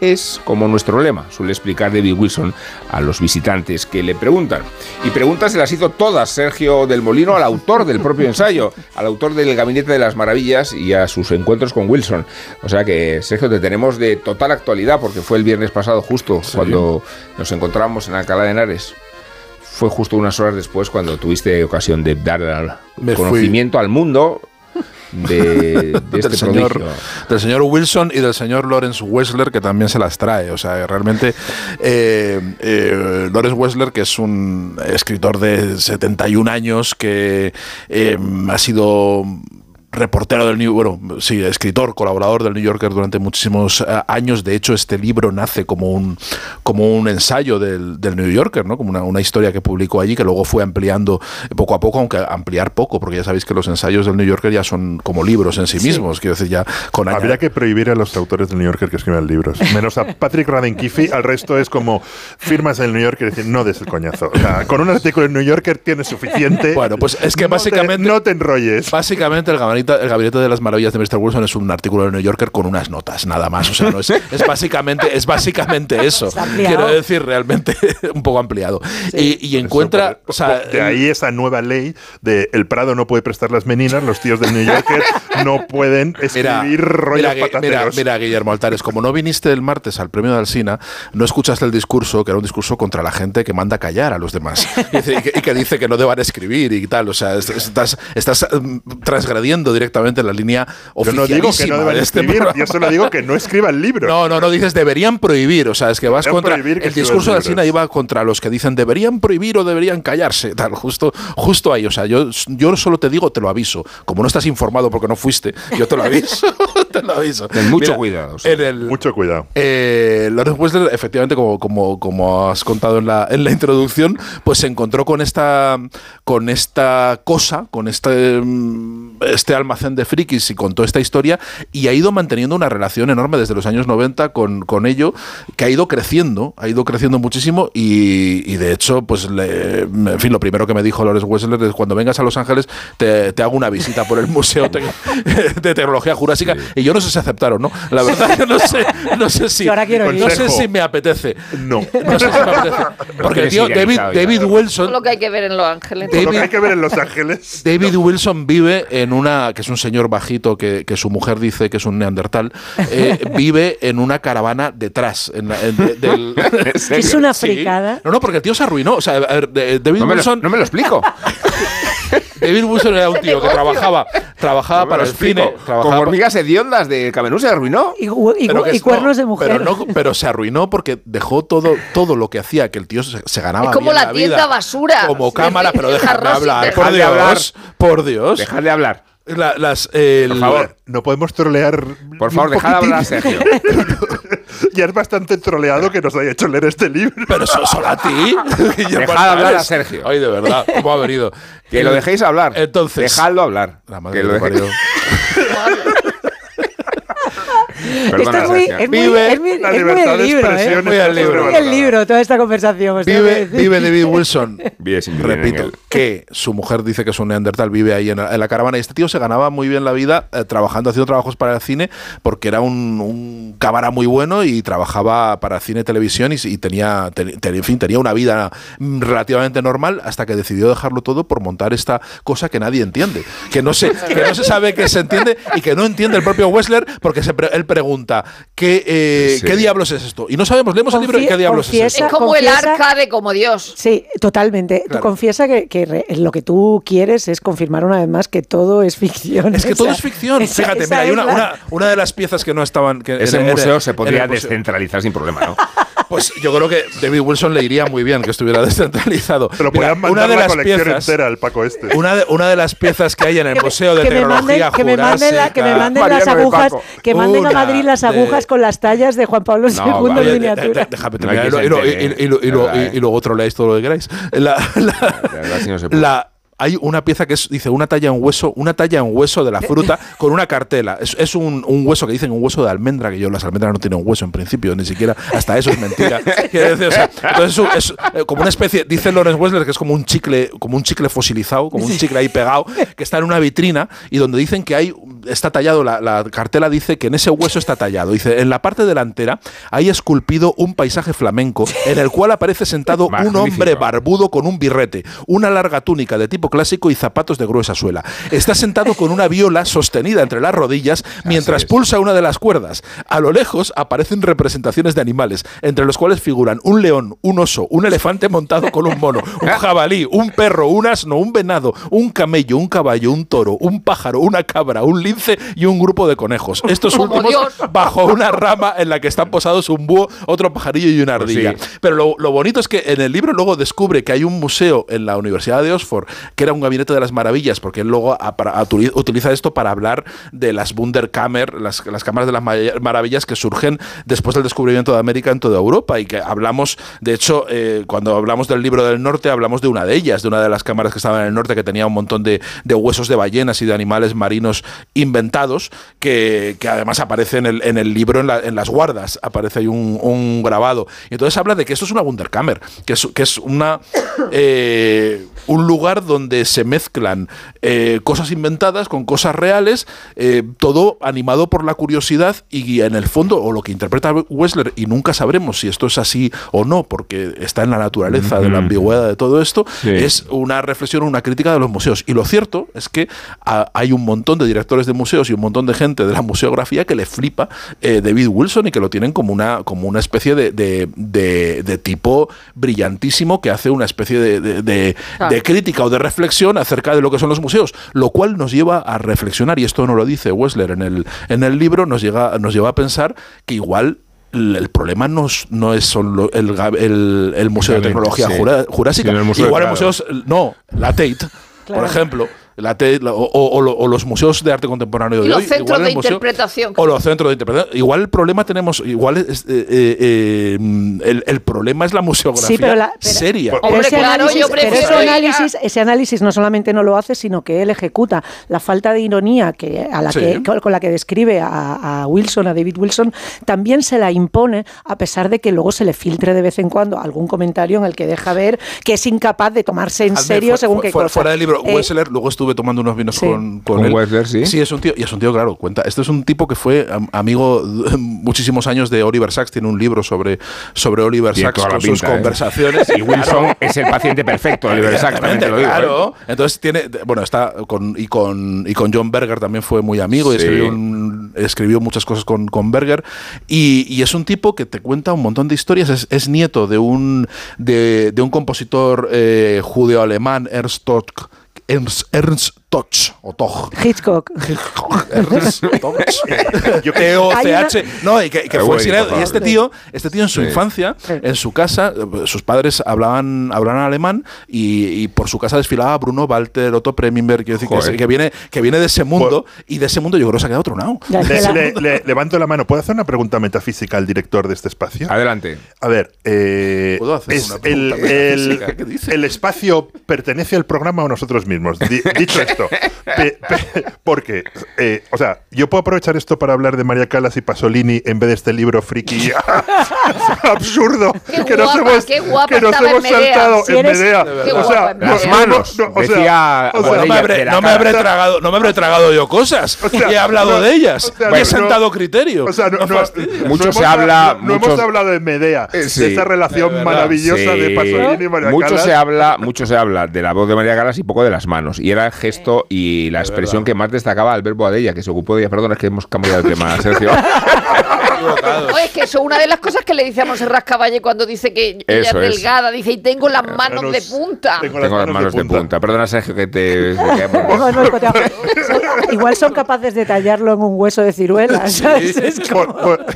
Es como nuestro lema, suele explicar David Wilson a los visitantes que le preguntan. Y preguntas se las hizo todas Sergio del Molino al autor del propio ensayo, al autor del Gabinete de las Maravillas y a sus encuentros con Wilson. O sea que, Sergio, te tenemos de total actualidad porque fue el viernes pasado justo cuando nos encontramos en Alcalá de Henares fue justo unas horas después cuando tuviste ocasión de dar Me fui. conocimiento al mundo de, de este del, señor, prodigio. del señor Wilson y del señor Lawrence Wessler, que también se las trae. O sea, realmente eh, eh, Lawrence Wessler, que es un escritor de 71 años, que eh, ha sido reportero del New bueno, sí, escritor, colaborador del New Yorker durante muchísimos eh, años. De hecho, este libro nace como un, como un ensayo del, del New Yorker, ¿no? Como una, una historia que publicó allí, que luego fue ampliando poco a poco, aunque ampliar poco, porque ya sabéis que los ensayos del New Yorker ya son como libros en sí, Sí. mismos. Quiero decir, ya con. Habría que prohibir a los autores del New Yorker que escriban libros. Menos a Patrick Radden-Keefe, al resto es como firmas en el New Yorker y decir, no des el coñazo. O sea, con un artículo en New Yorker tienes suficiente. Bueno, pues es que No te- básicamente. no te enrolles. Básicamente, el gabinete, el gabinete de las maravillas de Mr. Wilson es un artículo de New Yorker con unas notas, nada más. O sea, no es, es básicamente, es básicamente eso. Quiero decir, realmente un poco ampliado. Y, y encuentra. O sea, De ahí esa nueva ley de el Prado no puede prestar las meninas, los tíos del New Yorker no pueden escribir rollos mira, mira, mira, Guillermo Altares, como no viniste el martes al premio de Alsina, no escuchaste el discurso, que era un discurso contra la gente que manda callar a los demás. Y, que, y que dice que no deban escribir y tal. O sea, est- estás, estás mm, transgrediendo directamente la línea Yo no digo que no deban de este escribir, programa. yo solo digo que no escriban libros. No, no, no dices deberían prohibir, o sea, es que vas Deberían contra que el discurso de libros. iba contra los que dicen deberían prohibir o deberían callarse, tal, justo justo ahí, o sea, yo yo solo te digo, te lo aviso. Como no estás informado porque no fuiste, yo te lo aviso. te lo aviso. Ten mucho Mira, cuidado. En el, Mucho cuidado. eh, Lawrence Wessler, efectivamente, como, como, como has contado en la, en la introducción, pues se encontró con esta, con esta cosa, con este, mm, este almacén de frikis y con toda esta historia, y ha ido manteniendo una relación enorme desde los años 90 con, con ello, que ha ido creciendo, ha ido creciendo muchísimo, y, y de hecho, pues, le- en fin, lo primero que me dijo Lawrence Wessler es cuando vengas a Los Ángeles te, te hago una visita por el Museo de Tecnología Jurásica, y yo no sé si aceptaron, ¿no? La verdad, yo no sé, no sé si, Yo ahora quiero ir. no sé si me apetece. No. No sé si me apetece. Porque el tío David. David Wilson, lo que hay que ver en Los Ángeles. Lo que hay que ver en Los Ángeles. David Wilson vive en una, que es un señor bajito que, que su mujer dice que es un neandertal, eh, vive en una caravana detrás. en la- en- de- del- Es una Sí. fricada. No, no, porque el tío se arruinó. O sea, a ver, de- David No me, lo, Wilson, no me lo explico. David Wilson era un tío que trabajaba, trabajaba No para el explico. cine. Trabajaba pa- hormigas hediondas de Camenú se arruinó. Y, pero cuernos no, de mujer. Pero, no- pero se arruinó porque dejó todo, todo lo que hacía, que el tío se, se ganaba. Es como bien la tienda vida basura. Como cámara, pero Deja dejadme Rosy, hablar. Por de hablar. Dios, por Dios. Dejad de hablar. La- las, el- Por favor. No podemos trolear. Por favor, dejad de hablar a. Sergio. ya es bastante troleado que nos haya hecho leer este libro. Pero so- solo a ti. Dejad de hablar a. Sergio. Ay, de verdad, ¿cómo ha venido? Que lo dejéis hablar. Entonces. Dejadlo hablar. La madre Que lo dejéis. parió. Esto Perdona, es muy, Sergio. es muy, Vive es muy- la es muy libertad el de libro, expresión ¿eh? Muy al libro. Muy el libro, toda esta conversación. que Vive, vive David Wilson. Repito, que su mujer dice que es un neandertal, vive ahí en la, en la caravana. Y este tío se ganaba muy bien la vida eh, trabajando, haciendo trabajos para el cine, porque era un, un cámara muy bueno y trabajaba para cine y televisión y, y tenía, te- te- en fin, tenía una vida mm, relativamente normal hasta que decidió dejarlo todo por montar esta cosa que nadie entiende. Que no se, que no se sabe que se entiende y que no entiende el propio Wessler porque se él pregunta ¿qué, eh, Sí. ¿qué diablos es esto? Y no sabemos, leemos el libro y qué diablos es esto. Es como el arca de como Dios. Sí, totalmente. Claro. Tú confiesa que, que lo que tú quieres es confirmar una vez más que todo es ficción. Es que todo es ficción. esa- Fíjate, esa mira, hay una, la- una, una de las piezas que no estaban. Que Ese en- en- museo se podría descentralizar sin problema, ¿no? Pues yo creo que David Wilson le iría muy bien que estuviera descentralizado. Te lo Mira, podían mandar una de la las colección piezas, entera al Paco este. una de, una de las piezas que hay en el que me- Museo de que me manden- Tecnología que me manden, la- que me manden las de agujas, que manden a Madrid las de- agujas con las tallas de Juan Pablo II en de- miniatura. de- déjame terminar y, luego otro leáis todo lo que queráis. La- la- De verdad, si no se puede. la- hay una pieza que es, dice, una talla en hueso, una talla en hueso de la fruta con una cartela. Es, es un, un hueso que dicen un hueso de almendra, que yo las almendras no tienen hueso en principio, ni siquiera hasta eso es mentira. Quiero decir, o sea, entonces es, es, eh, como una especie, dice Lawrence Wessler que es como un chicle, como un chicle fosilizado, como un chicle ahí pegado, que está en una vitrina y donde dicen que hay, está tallado, la, la cartela dice que en ese hueso está tallado. Dice, en la parte delantera hay esculpido un paisaje flamenco en el cual aparece sentado un hombre barbudo con un birrete, una larga túnica de tipo tipo clásico y zapatos de gruesa suela. Está sentado con una viola sostenida entre las rodillas mientras pulsa una de las cuerdas. A lo lejos aparecen representaciones de animales, entre los cuales figuran un león, un oso, un elefante montado con un mono, un jabalí, un perro, un asno, un venado, un camello, un caballo, un toro, un pájaro, una cabra, un lince y un grupo de conejos. Estos últimos Dios. bajo una rama en la que están posados un búho, otro pajarillo y una Pues ardilla. sí. Pero lo, lo bonito es que en el libro luego descubre que hay un museo en la Universidad de Oxford que era un gabinete de las maravillas, porque él luego a- para- utili- utiliza esto para hablar de las Wunderkammer, las, las cámaras de las ma- maravillas que surgen después del descubrimiento de América en toda Europa y que hablamos, de hecho, eh, cuando hablamos del libro del norte, hablamos de una de ellas, de una de las cámaras que estaban en el norte que tenía un montón de, de huesos de ballenas y de animales marinos inventados, que, que además aparece en el, en el libro, en las guardas, aparece ahí un, un grabado. Y entonces habla de que esto es una Wunderkammer, que es, que es una, eh, un lugar donde se mezclan eh, cosas inventadas con cosas reales, eh, todo animado por la curiosidad y en el fondo, o lo que interpreta Wessler, y nunca sabremos si esto es así o no, porque está en la naturaleza de la ambigüedad de todo esto, Sí. es una reflexión, una crítica de los museos. Y lo cierto es que ah, hay un montón de directores de museos y un montón de gente de la museografía que le flipa eh, David Wilson y que lo tienen como una, como una especie de, de- de- de tipo brillantísimo que hace una especie de, de- de- Claro. de crítica o de reflexión acerca de lo que son los museos, lo cual nos lleva a reflexionar, y esto no lo dice Wessler en el, en el libro, nos, llega, nos lleva a pensar que igual el problema no es, no es solo el, el, el Museo de Tecnología sí. Jurásica. El Museo Igual el museos, no, la Tate, Claro. por ejemplo, la Tate, la- o, o- o lo- o los museos de arte contemporáneo Y de los hoy. centros de museo- interpretación. o los centros de interpretación. Igual el problema tenemos, igual es, eh, eh, eh, el, el problema es la museografía Sí, pero la- pero- seria. Pero Hombre, ese claro, análisis, yo pero ese análisis, ese análisis no solamente no lo hace, sino que él ejecuta la falta de ironía que, a la Sí. que, con la que describe a, a Wilson, a David Wilson, también se la impone, a pesar de que luego se le filtre de vez en cuando algún comentario en el que deja ver que es incapaz de tomarse en Hazme serio fu- según fu- qué fuera, cosa. fuera del libro, Eh, Wessler, luego estuve tomando unos vinos sí. con, con Con él. Wessler, sí. es un tío, y es un tío, claro, cuenta. Este es un tipo que fue am- amigo muchísimos años de Oliver Sacks, tiene un libro sobre, sobre Oliver Tiene Sacks con sus ¿eh? conversaciones. Y Wilson es el paciente perfecto, Oliver Sacks, también te lo digo. Claro. ¿eh? Entonces tiene, bueno, está con y con y con John Berger también fue muy amigo y escribió, un- escribió muchas cosas con, con Berger y, y es un tipo que te cuenta un montón de historias. Es, es nieto de un de, de un compositor eh, judeo alemán Ernst Toch. Ernst, Ernst Toch o Toch. Hitchcock. Yo- T-O-C-H. No, y que, que fue. Y este tío, este tío en su Sí. infancia, en su casa, sus padres hablaban, hablaban alemán y, y por su casa desfilaba Bruno Walter, Otto Preminger, quiero decir, que, viene, que viene de ese mundo y de ese mundo yo creo que se ha quedado tronado. Le, la- le- le- levanto la mano. ¿Puedo hacer una pregunta metafísica al director de este espacio? Adelante. A ver, eh, ¿Puedo hacer es una el, pregunta el- metafísica? ¿Qué dice? el espacio pertenece al programa o a nosotros mismos. Di- dicho esto, pe- pe- porque, eh, o sea, yo puedo aprovechar esto para hablar de María Calas y Pasolini en vez de este libro friki. Absurdo. Qué que nos guapa, hemos, qué guapa que nos hemos saltado Si en Medea. O sea, Las no- manos, no- o sea, o sea, no me habré, de no me habré tragado, no me habré tragado yo cosas. O sea, y he hablado no, de ellas. o sea, y he sentado no, criterio. O sea, no, Mucho hemos se hab- habla- No, no hemos hablado de Medea, Eh, sí. de esa relación De verdad. maravillosa de Sí. Pasolini y María mucho Callas. se habla mucho se habla de la voz de María Galas y poco de las manos. Y era el gesto y la expresión que más destacaba Albert Boadella que se ocupó de ella. Perdón es que hemos cambiado de tema Sergio No, es que eso, una de las cosas que le dice a Monserrat Caballé cuando dice que ella Eso es es. delgada, dice, y tengo las manos de punta. tengo tengo las manos de punta. perdona Sergio que te no. Son- igual son capaces de tallarlo en un hueso de ciruela, ¿sabes? Es como- Por- por-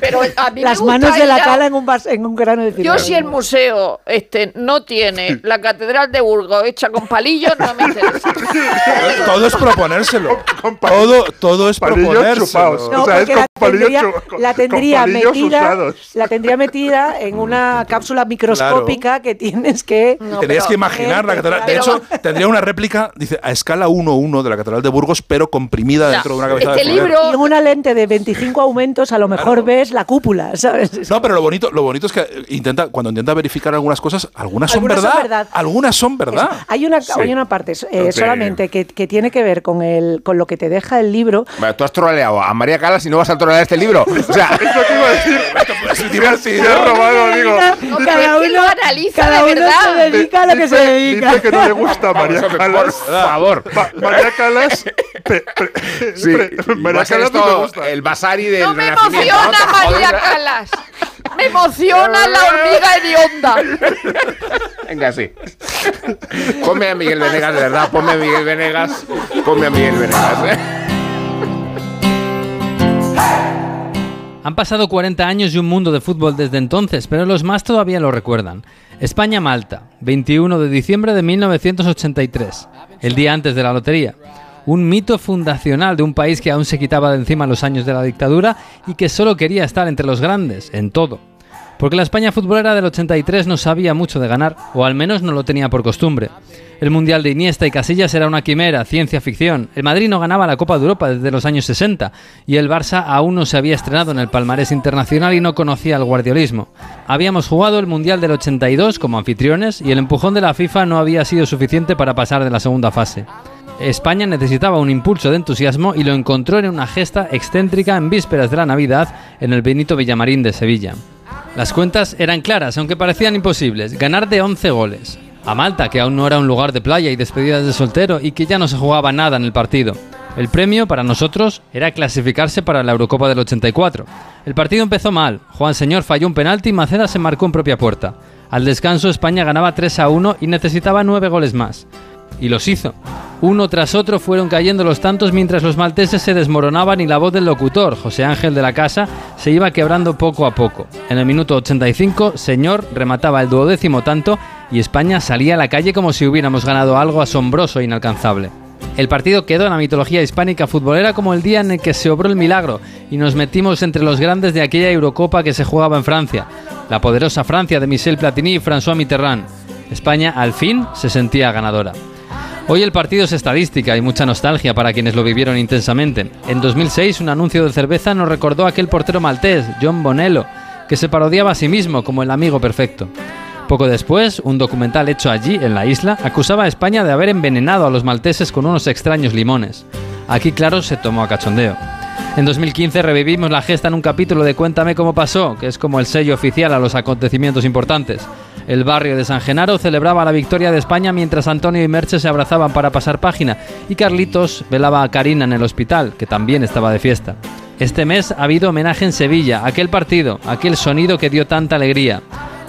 Pero a mí me las gusta manos de la cala en un, vas- en un grano de Yo ciruela. si el museo este no tiene la catedral de Burgos hecha con palillos, no me interesa. todo es proponérselo. con palillos- Todo, todo es palillos proponérselo. chupados. No, o sea, es con palillos con- la tendría metida, usados. la tendría metida en una cápsula microscópica que tienes que No, Tenías pero- que imaginar la catedral. De hecho, tendría una réplica, dice, a escala 1-1 de la catedral de Burgos, pero comprimida dentro de una cabeza este de libro- y en una lente de 25 aumentos a lo mejor ves la cúpula, ¿sabes? No, pero lo bonito, lo bonito es que intenta, cuando intenta verificar algunas cosas, algunas son, Algunas son verdad. Algunas son verdad. Es- hay una hay una parte eh, solamente que, que tiene que ver con el con lo que te deja el libro tú has troleado a María Calas y no vas a de este libro. O sea, Eso que iba a decir. es divertido. Se ha robado, digo. No, pero es que lo analiza cada uno verdad. se dedica a lo que se dedica. Dice que no le gusta a María Calas. por favor. Ma- María Calas. María ser Calas no me esto gusta. el Basari del No me emociona María. Calas. Me emociona la hormiga hedionda. Venga, sí. Ponme a Miguel Venegas, de verdad, ponme a Miguel Venegas. Ponme a Miguel Venegas, ¿eh? Han pasado 40 años y un mundo de fútbol desde entonces, pero los más todavía lo recuerdan. España-Malta, 21 de diciembre de 1983, el día antes de la lotería. Un mito fundacional de un país que aún se quitaba de encima los años de la dictadura y que solo quería estar entre los grandes, en todo. Porque la España futbolera del 83 no sabía mucho de ganar, o al menos no lo tenía por costumbre. El Mundial de Iniesta y Casillas era una quimera, ciencia ficción. El Madrid no ganaba la Copa de Europa desde los años 60 y el Barça aún no se había estrenado en el palmarés internacional y no conocía el guardiolismo. Habíamos jugado el Mundial del 82 como anfitriones y el empujón de la FIFA no había sido suficiente para pasar de la segunda fase. España necesitaba un impulso de entusiasmo y lo encontró en una gesta excéntrica en vísperas de la Navidad en el Benito Villamarín de Sevilla. Las cuentas eran claras, aunque parecían imposibles. Ganar de 11 goles. A Malta, que aún no era un lugar de playa y despedidas de soltero y que ya no se jugaba nada en el partido. El premio para nosotros era clasificarse para la Eurocopa del 84. El partido empezó mal. Juan Señor falló un penalti y Maceda se marcó en propia puerta. Al descanso España ganaba 3 a 1 y necesitaba 9 goles más. Y los hizo. Uno tras otro fueron cayendo los tantos mientras los malteses se desmoronaban y la voz del locutor, José Ángel de la Casa, se iba quebrando poco a poco. En el minuto 85, Señor remataba el duodécimo tanto y España salía a la calle como si hubiéramos ganado algo asombroso e inalcanzable. El partido quedó en la mitología hispánica futbolera como el día en el que se obró el milagro y nos metimos entre los grandes de aquella Eurocopa que se jugaba en Francia, la poderosa Francia de Michel Platini y François Mitterrand. España al fin se sentía ganadora. Hoy el partido es estadística y mucha nostalgia para quienes lo vivieron intensamente. En 2006 un anuncio de cerveza nos recordó a aquel portero maltés, John Bonello, que se parodiaba a sí mismo como el amigo perfecto. Poco después, un documental hecho allí, en la isla, acusaba a España de haber envenenado a los malteses con unos extraños limones. Aquí, claro, se tomó a cachondeo. En 2015 revivimos la gesta en un capítulo de Cuéntame cómo pasó, que es como el sello oficial a los acontecimientos importantes. El barrio de San Genaro celebraba la victoria de España mientras Antonio y Merche se abrazaban para pasar página y Carlitos velaba a Karina en el hospital, que también estaba de fiesta. Este mes ha habido homenaje en Sevilla, aquel partido, aquel sonido que dio tanta alegría.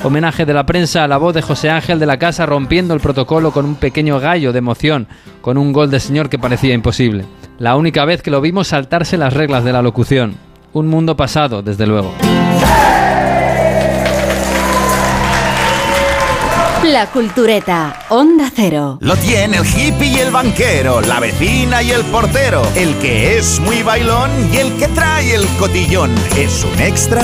Homenaje de la prensa a la voz de José Ángel de la Casa rompiendo el protocolo con un pequeño gallo de emoción, con un gol de señor que parecía imposible. La única vez que lo vimos saltarse las reglas de la locución. Un mundo pasado, desde luego. La Cultureta, Onda Cero. Lo tiene el hippie y el banquero, la vecina y el portero, el que es muy bailón y el que trae el cotillón. Es un extra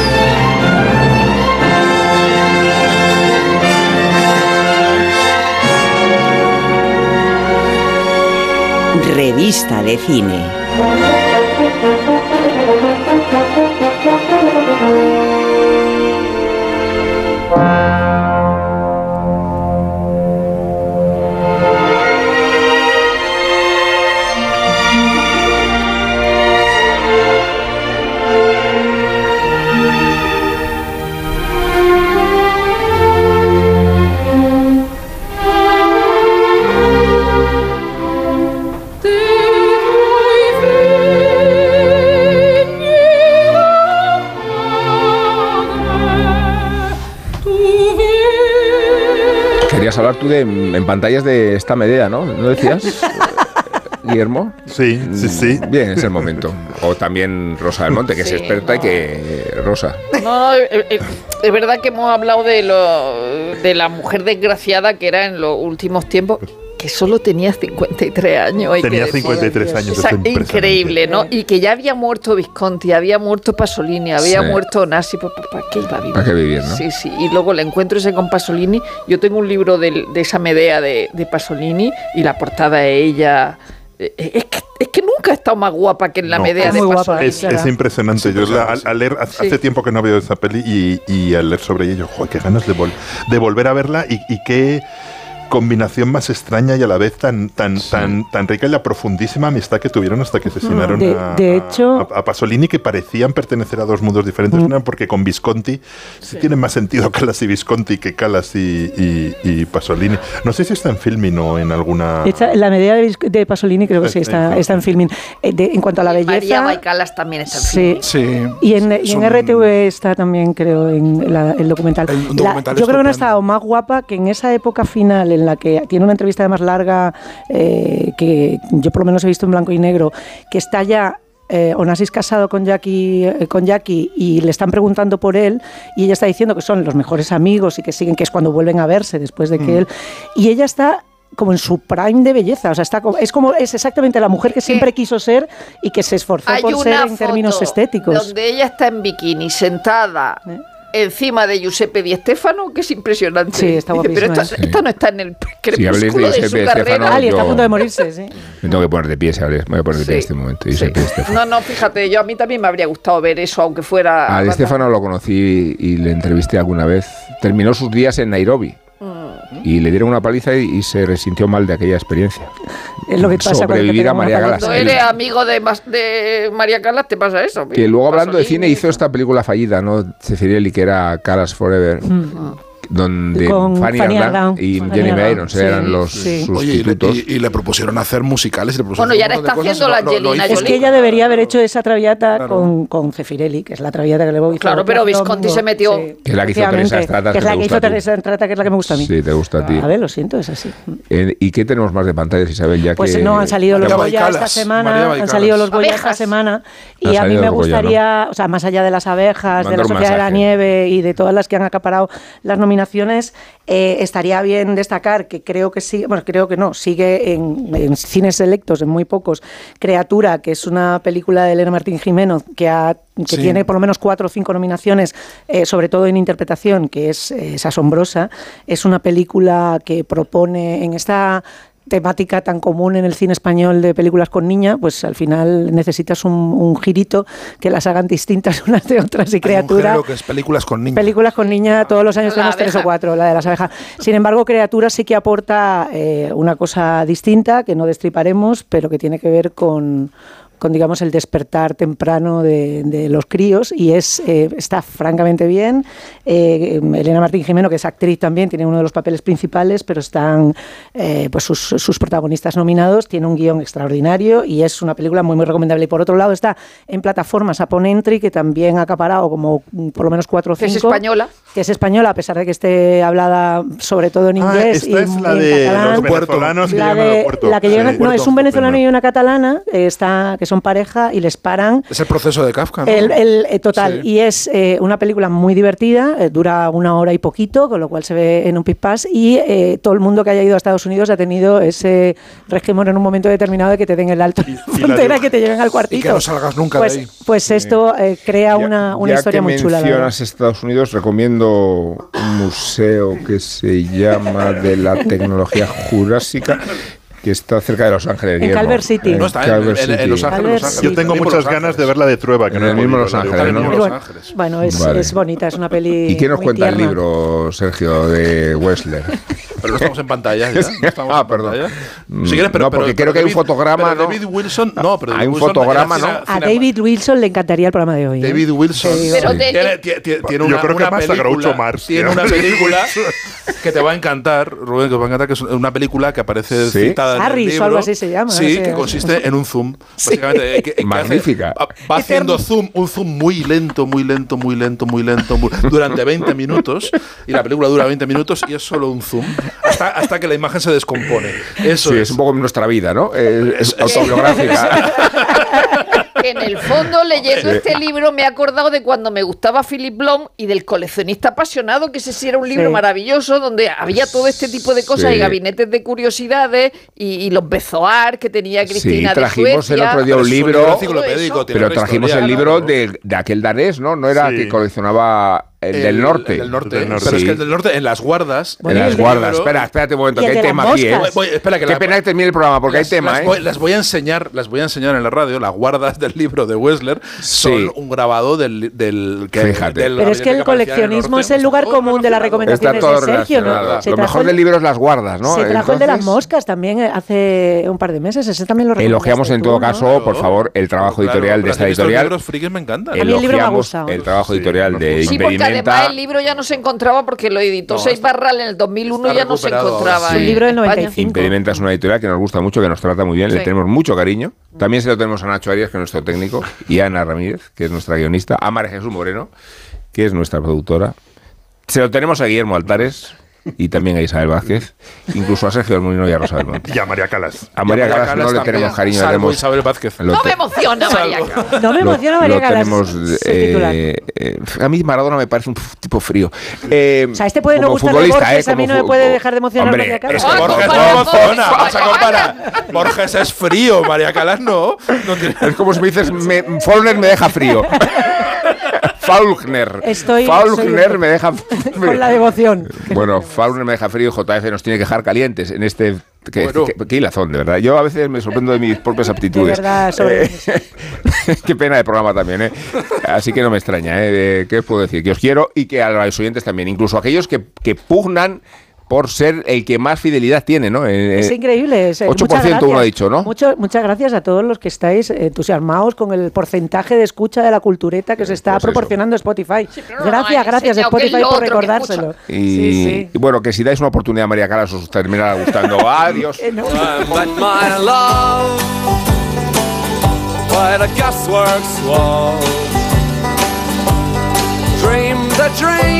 Revista de cine. Querías hablar tú de en pantallas de esta medida, ¿no? ¿No decías? Guillermo. Sí, sí, sí. Bien, es el momento. O también Rosa del Monte, que es Sí, experta y que. Rosa. No, no, eh, eh, es verdad que hemos hablado de, lo, de la mujer desgraciada que era en los últimos tiempos, que solo tenía 53 años. hay Tenía decir. 53 años, O sea, increíble, ¿no? Y que ya había muerto Visconti, había muerto Pasolini, había Sí. muerto Nasi, pues, pues, ¿para qué iba a vivir? ¿Para qué vivir, no? Sí, sí. Y luego le encuentro ese con Pasolini. Yo tengo un libro del- de, esa Medea de, de Pasolini y la portada de ella. eh, Es que, es que nunca ha estado más guapa que en la No, Medea es, de Pasolini. es- es impresionante. Yo la- al, al leer, hace Sí. tiempo que no veo esa peli y, y al leer sobre ella, yo, joder, qué ganas de, vol- de volver a verla y, y qué combinación más extraña y a la vez tan, tan, tan, tan rica y la profundísima amistad que tuvieron hasta que asesinaron De- a, de hecho- a, a Pasolini, que parecían pertenecer a dos mundos diferentes, una porque con Visconti sí, tiene más sentido Calas y Visconti que Calas y, y- y Pasolini. No sé si está en filming o en alguna... Esta- la medida de, de Pasolini creo que sí, Está- está, está en filming. Eh, de- en cuanto a la María belleza... Baicalas también está en Sí. film. Y en, y en RTV está también, creo, en la- el documental. El La- documental yo creo que no ha estado más guapa que en esa época final en la que tiene una entrevista más larga eh, que yo por lo menos he visto en blanco y negro, que está ya eh, Onassis casado con Jackie, eh, con Jackie y le están preguntando por él y ella está diciendo que son los mejores amigos y que siguen, que es cuando vuelven a verse después de que Mm. él... Y ella está como en su prime de belleza, o sea, está como, es como es exactamente la mujer que siempre quiso ser y que se esforzó Hay por ser una en términos foto estéticos. Donde ella está en bikini, sentada ¿Eh? Encima de Giuseppe Di Stefano, que es impresionante. Sí, está Pero esta, esta no está en el Si habléis de crepúsculo de, su Giuseppe Di carrera. Stefano, Ali está a punto de morirse, sí. Me tengo que poner de pie, ¿sabes? Me voy a poner de pie en este momento. No, no, fíjate, yo a mí también me habría gustado ver eso, aunque fuera. A Di Stefano lo conocí y le entrevisté alguna vez. Terminó sus días en Nairobi. Y le dieron una paliza y, y se resintió mal de aquella experiencia. Es lo que pasa Sobrevivir a María. Galas. Cuando eres amigo de, de María Calas, te pasa eso. Que luego hablando de cine hizo esta película fallida, ¿no? Cecirelli, que era Caras Forever. Donde Con Fanny Fanny Ardant Ardant. y Fanny Jenny Irons sí, eran los sí. Oye, y le, sustitutos. y- y le propusieron hacer musicales. Le propusieron Bueno, y ahora está cosas, haciendo la Angelina Es que ella debería haber hecho esa traviata con, con Cefirelli, que es la traviata que le voy a Claro, pero Visconti se metió. Que es la que hizo Teresa Estrata, que es que la que hizo. Teresa Estrata, que es la que me gusta a mí. Sí, te gusta a ti. A ver, lo siento, es así. ¿Y qué tenemos más de pantallas, Isabel? Ya Pues que no, han salido los Goya esta semana, han salido los Goya esta semana y a mí me gustaría, o sea, más allá de las abejas, de la Sociedad de la. Nieve y de todas las que han acaparado las nominaciones, eh, estaría bien destacar que creo que sí, bueno, creo que no, sigue en, en cines selectos, en muy pocos, Creatura, que es una película de Elena Martín Jimeno que ha que Sí. tiene por lo menos cuatro o cinco nominaciones, eh, sobre todo en interpretación, que es, es asombrosa. Es una película que propone en esta temática tan común en el cine español de películas con niña, pues al final necesitas un, un girito que las hagan distintas unas de otras y Hay un criatura. género que es películas con niños. Películas con niña, todos los años La tenemos tres o cuatro, la de las abejas. Sin embargo, Criatura sí que aporta eh, una cosa distinta que no destriparemos, pero que tiene que ver con, con digamos, el despertar temprano de, de los críos y es eh, está francamente bien. Eh, Elena Martín Jimeno, que es actriz también, tiene uno de los papeles principales, pero están eh, pues sus, sus protagonistas nominados. Tiene un guion extraordinario y es una película muy, muy recomendable. Y por otro lado está en plataformas Upon Entry, que también ha acaparado como mm, por lo menos cuatro o Que es cinco española. Que es española, a pesar de que esté hablada sobre todo en Ah, inglés esta y, es la y de catalán. los venezolanos que La al de- que llegan- Sí. no, es un venezolano y una catalana eh, está, que son pareja y les paran. Es el proceso de Kafka, ¿no? El, el- eh, total, Sí. y es eh, una película muy divertida, eh, dura una hora y poquito, con lo cual se ve en un pit pass y eh, todo el mundo que haya ido a Estados Unidos ha tenido ese régimen en un momento determinado de que te den el alto la frontera, que te lleven al cuartito. Y que no salgas nunca pues, de ahí. Pues esto eh, crea una, una ya historia que muy chula. la verdad. mencionas Estados Unidos, recomiendo un museo que se llama de la tecnología jurásica que está cerca de Los Ángeles. En. Calvert City. No, está en- en- en City. Los Ángeles, Calvert Los Ángeles. City. Yo tengo muchas ganas de verla de Trueba, que En no el mismo Los la Ángeles, Bueno, es, Vale. es bonita, es una peli. ¿Y qué nos muy cuenta el libro, Sergio, de Wessler? Pero no estamos en pantalla ya. No estamos Ah, en perdón. pantalla. Mm, Si quieres, pero, no, porque pero- creo que hay un David- fotograma, pero ¿no? David Wilson, no, pero Hay David un Wilson fotograma, ¿no? A David Wilson le encantaría el programa de hoy. ¿eh? David Wilson Pero Sí. tiene, tiene- tiene- tiene Yo una, creo que una más a película, Groucho Marx, tiene ya. una película que te va a encantar, Rubén, que te va a encantar, que es una película que aparece ¿Sí? citada en el Harris o libro. algo así se llama, Sí, que consiste en un zoom. Básicamente, eh, que- que hace- Magnífica. va- va haciendo zoom, un zoom muy lento, muy lento, muy lento, muy lento, muy- durante 20 minutos. Y la película dura 20 minutos y es solo un zoom. Hasta, hasta que la imagen se descompone. Eso Sí, es. es un poco nuestra vida, ¿no? Eh, es autobiográfica. que en el fondo, leyendo Sí. este libro, me he acordado de cuando me gustaba Philip Blom y del coleccionista apasionado, que ese sí era un libro Sí. maravilloso, donde había todo este tipo de cosas Sí. y gabinetes de curiosidades y, y los bezoar que tenía Cristina Sí, de trajimos el otro día un libro, pero una trajimos historia, el libro de, de aquel danés, ¿no? No era Sí. que coleccionaba el, del norte. El del norte. Del norte. Pero es que el del norte, en las guardas. En las guardas. Espera, espérate un momento, que hay tema aquí, ¿eh? Voy- espera, que Qué la- pena que termine el programa, porque las, hay tema, las ¿eh? voy, las voy a enseñar, las voy a enseñar en la radio. Las guardas del libro de Wessler son Sí. un grabado del, del, que- Fíjate. del Pero es que el coleccionismo norte. es el lugar Todo común de las recomendaciones de Sergio, ¿no? Se Lo mejor el- del libro es las guardas, ¿no? Se trajo el de las moscas también eh, hace un par de meses. Ese también lo Elogiamos en todo caso, por favor, el trabajo editorial de esta editorial. libros frikis me encantan. A mí el libro me ha Elogiamos gustado. el trabajo editorial de además el libro ya no se encontraba porque lo editó No, Seis Barral en el 2001 está ya no se encontraba. sí. Un libro del España. 95. Impedimenta es una editorial que nos gusta mucho, que nos trata muy bien, le tenemos mucho cariño. También se lo tenemos a Nacho Arias, que es nuestro técnico, y a Ana Ramírez, que es nuestra guionista, a María Jesús Moreno, que es nuestra productora. Se lo tenemos a Guillermo Altares y también a Isabel Vázquez, incluso a Sergio del Molino y a Rosa del Monte. Y a María Calas. A María Calas no Calas le también, tenemos cariño, salvo tenemos- Isabel Vázquez. lo No me emociona, María. No me emociona lo María Calas. tenemos, eh, eh, a mí Maradona me parece un tipo frío. Eh, O sea, este puede no Borges, eh, a mí como no me fu- puede dejar de emocionar Hombre, María Calas. Es que Borges no emociona, todo. vas a comparar. Borges es frío, María Calas no. no tiene- Es como si me dices, me, Faulkner me deja frío. Faulkner. Estoy- Faulkner soy- me deja Con la devoción. Bueno, Faulkner me deja frío y JF nos tiene que dejar calientes en este... Que, Bueno. qué hilazón, de verdad. Yo a veces me sorprendo de mis propias aptitudes. De verdad, sobre- Eh, qué pena de programa también, ¿eh? Así que no me extraña, ¿eh? ¿Qué os puedo decir? Que os quiero y que a los oyentes también, incluso aquellos que, que pugnan por ser el que más fidelidad tiene, ¿no? Eh, Es eh, increíble. es, eh, 8% muchas uno ha dicho, ¿no? Mucho- muchas gracias a todos los que estáis entusiasmados con el porcentaje de escucha de la cultureta que se está pues eso. proporcionando Spotify. no gracias, gracias Spotify por recordárselo. Y, Sí, sí. y bueno, que si dais una oportunidad a María Calas os terminará gustando. Adiós. Eh, no. Dream the dream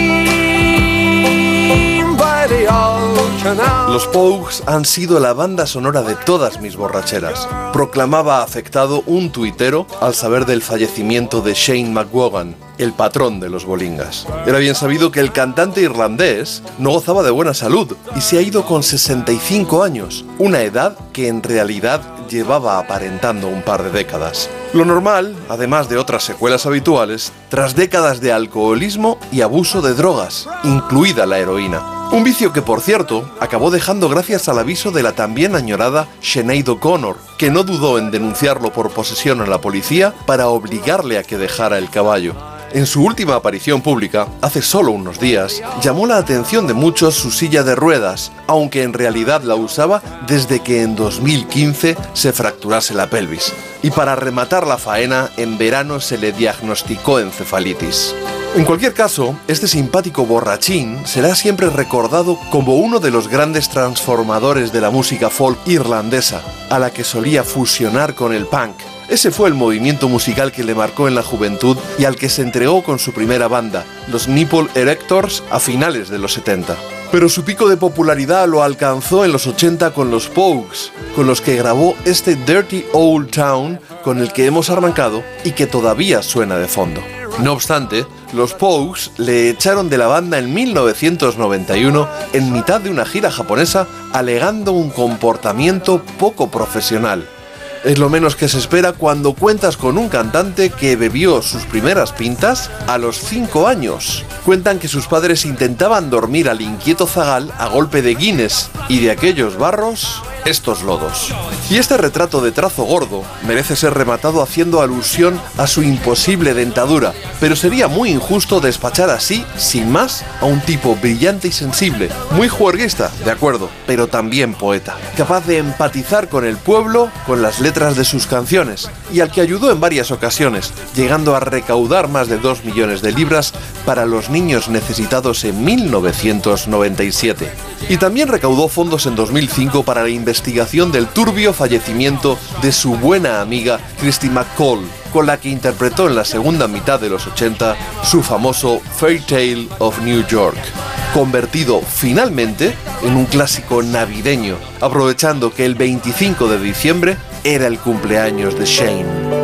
Los Pogues han sido la banda sonora de todas mis borracheras. Proclamaba afectado un tuitero al saber del fallecimiento de Shane McGuogan, el patrón de los bolingas. Era bien sabido que el cantante irlandés no gozaba de buena salud y se ha ido con 65 años, una edad que en realidad llevaba aparentando un par de décadas. Lo normal, además de otras secuelas habituales, tras décadas de alcoholismo y abuso de drogas, incluida la heroína. Un vicio que, por cierto, acabó dejando gracias al aviso de la también añorada Sinead O'Connor, que no dudó en denunciarlo por posesión a la policía para obligarle a que dejara el caballo. En su última aparición pública, hace solo unos días, llamó la atención de muchos su silla de ruedas, aunque en realidad la usaba desde que en 2015 se fracturase la pelvis. Y para rematar la faena, en verano se le diagnosticó encefalitis. En cualquier caso, este simpático borrachín será siempre recordado como uno de los grandes transformadores de la música folk irlandesa, a la que solía fusionar con el punk. Ese fue el movimiento musical que le marcó en la juventud y al que se entregó con su primera banda, los Nipple Erectors, a finales de los 70. Pero su pico de popularidad lo alcanzó en los 80 con los Pogues, con los que grabó este Dirty Old Town con el que hemos arrancado y que todavía suena de fondo. No obstante, los Pogues le echaron de la banda en 1991 en mitad de una gira japonesa alegando un comportamiento poco profesional. Es lo menos que se espera cuando cuentas con un cantante que bebió sus primeras pintas a los 5 años. Cuentan que sus padres intentaban dormir al inquieto zagal a golpe de Guinness y de aquellos barros, estos lodos. Y este retrato de trazo gordo merece ser rematado haciendo alusión a su imposible dentadura, pero sería muy injusto despachar así, sin más, a un tipo brillante y sensible, muy juerguista, de acuerdo, pero también poeta, capaz de empatizar con el pueblo, con las letras de sus canciones, y al que ayudó en varias ocasiones, llegando a recaudar más de 2 millones de libras para los niños necesitados en 1997. Y también recaudó fondos en 2005 para la investigación del turbio fallecimiento de su buena amiga Christy McCall, con la que interpretó en la segunda mitad de los 80 su famoso Fairy Tale of New York, convertido finalmente en un clásico navideño, aprovechando que el 25 de diciembre era el cumpleaños de Shane.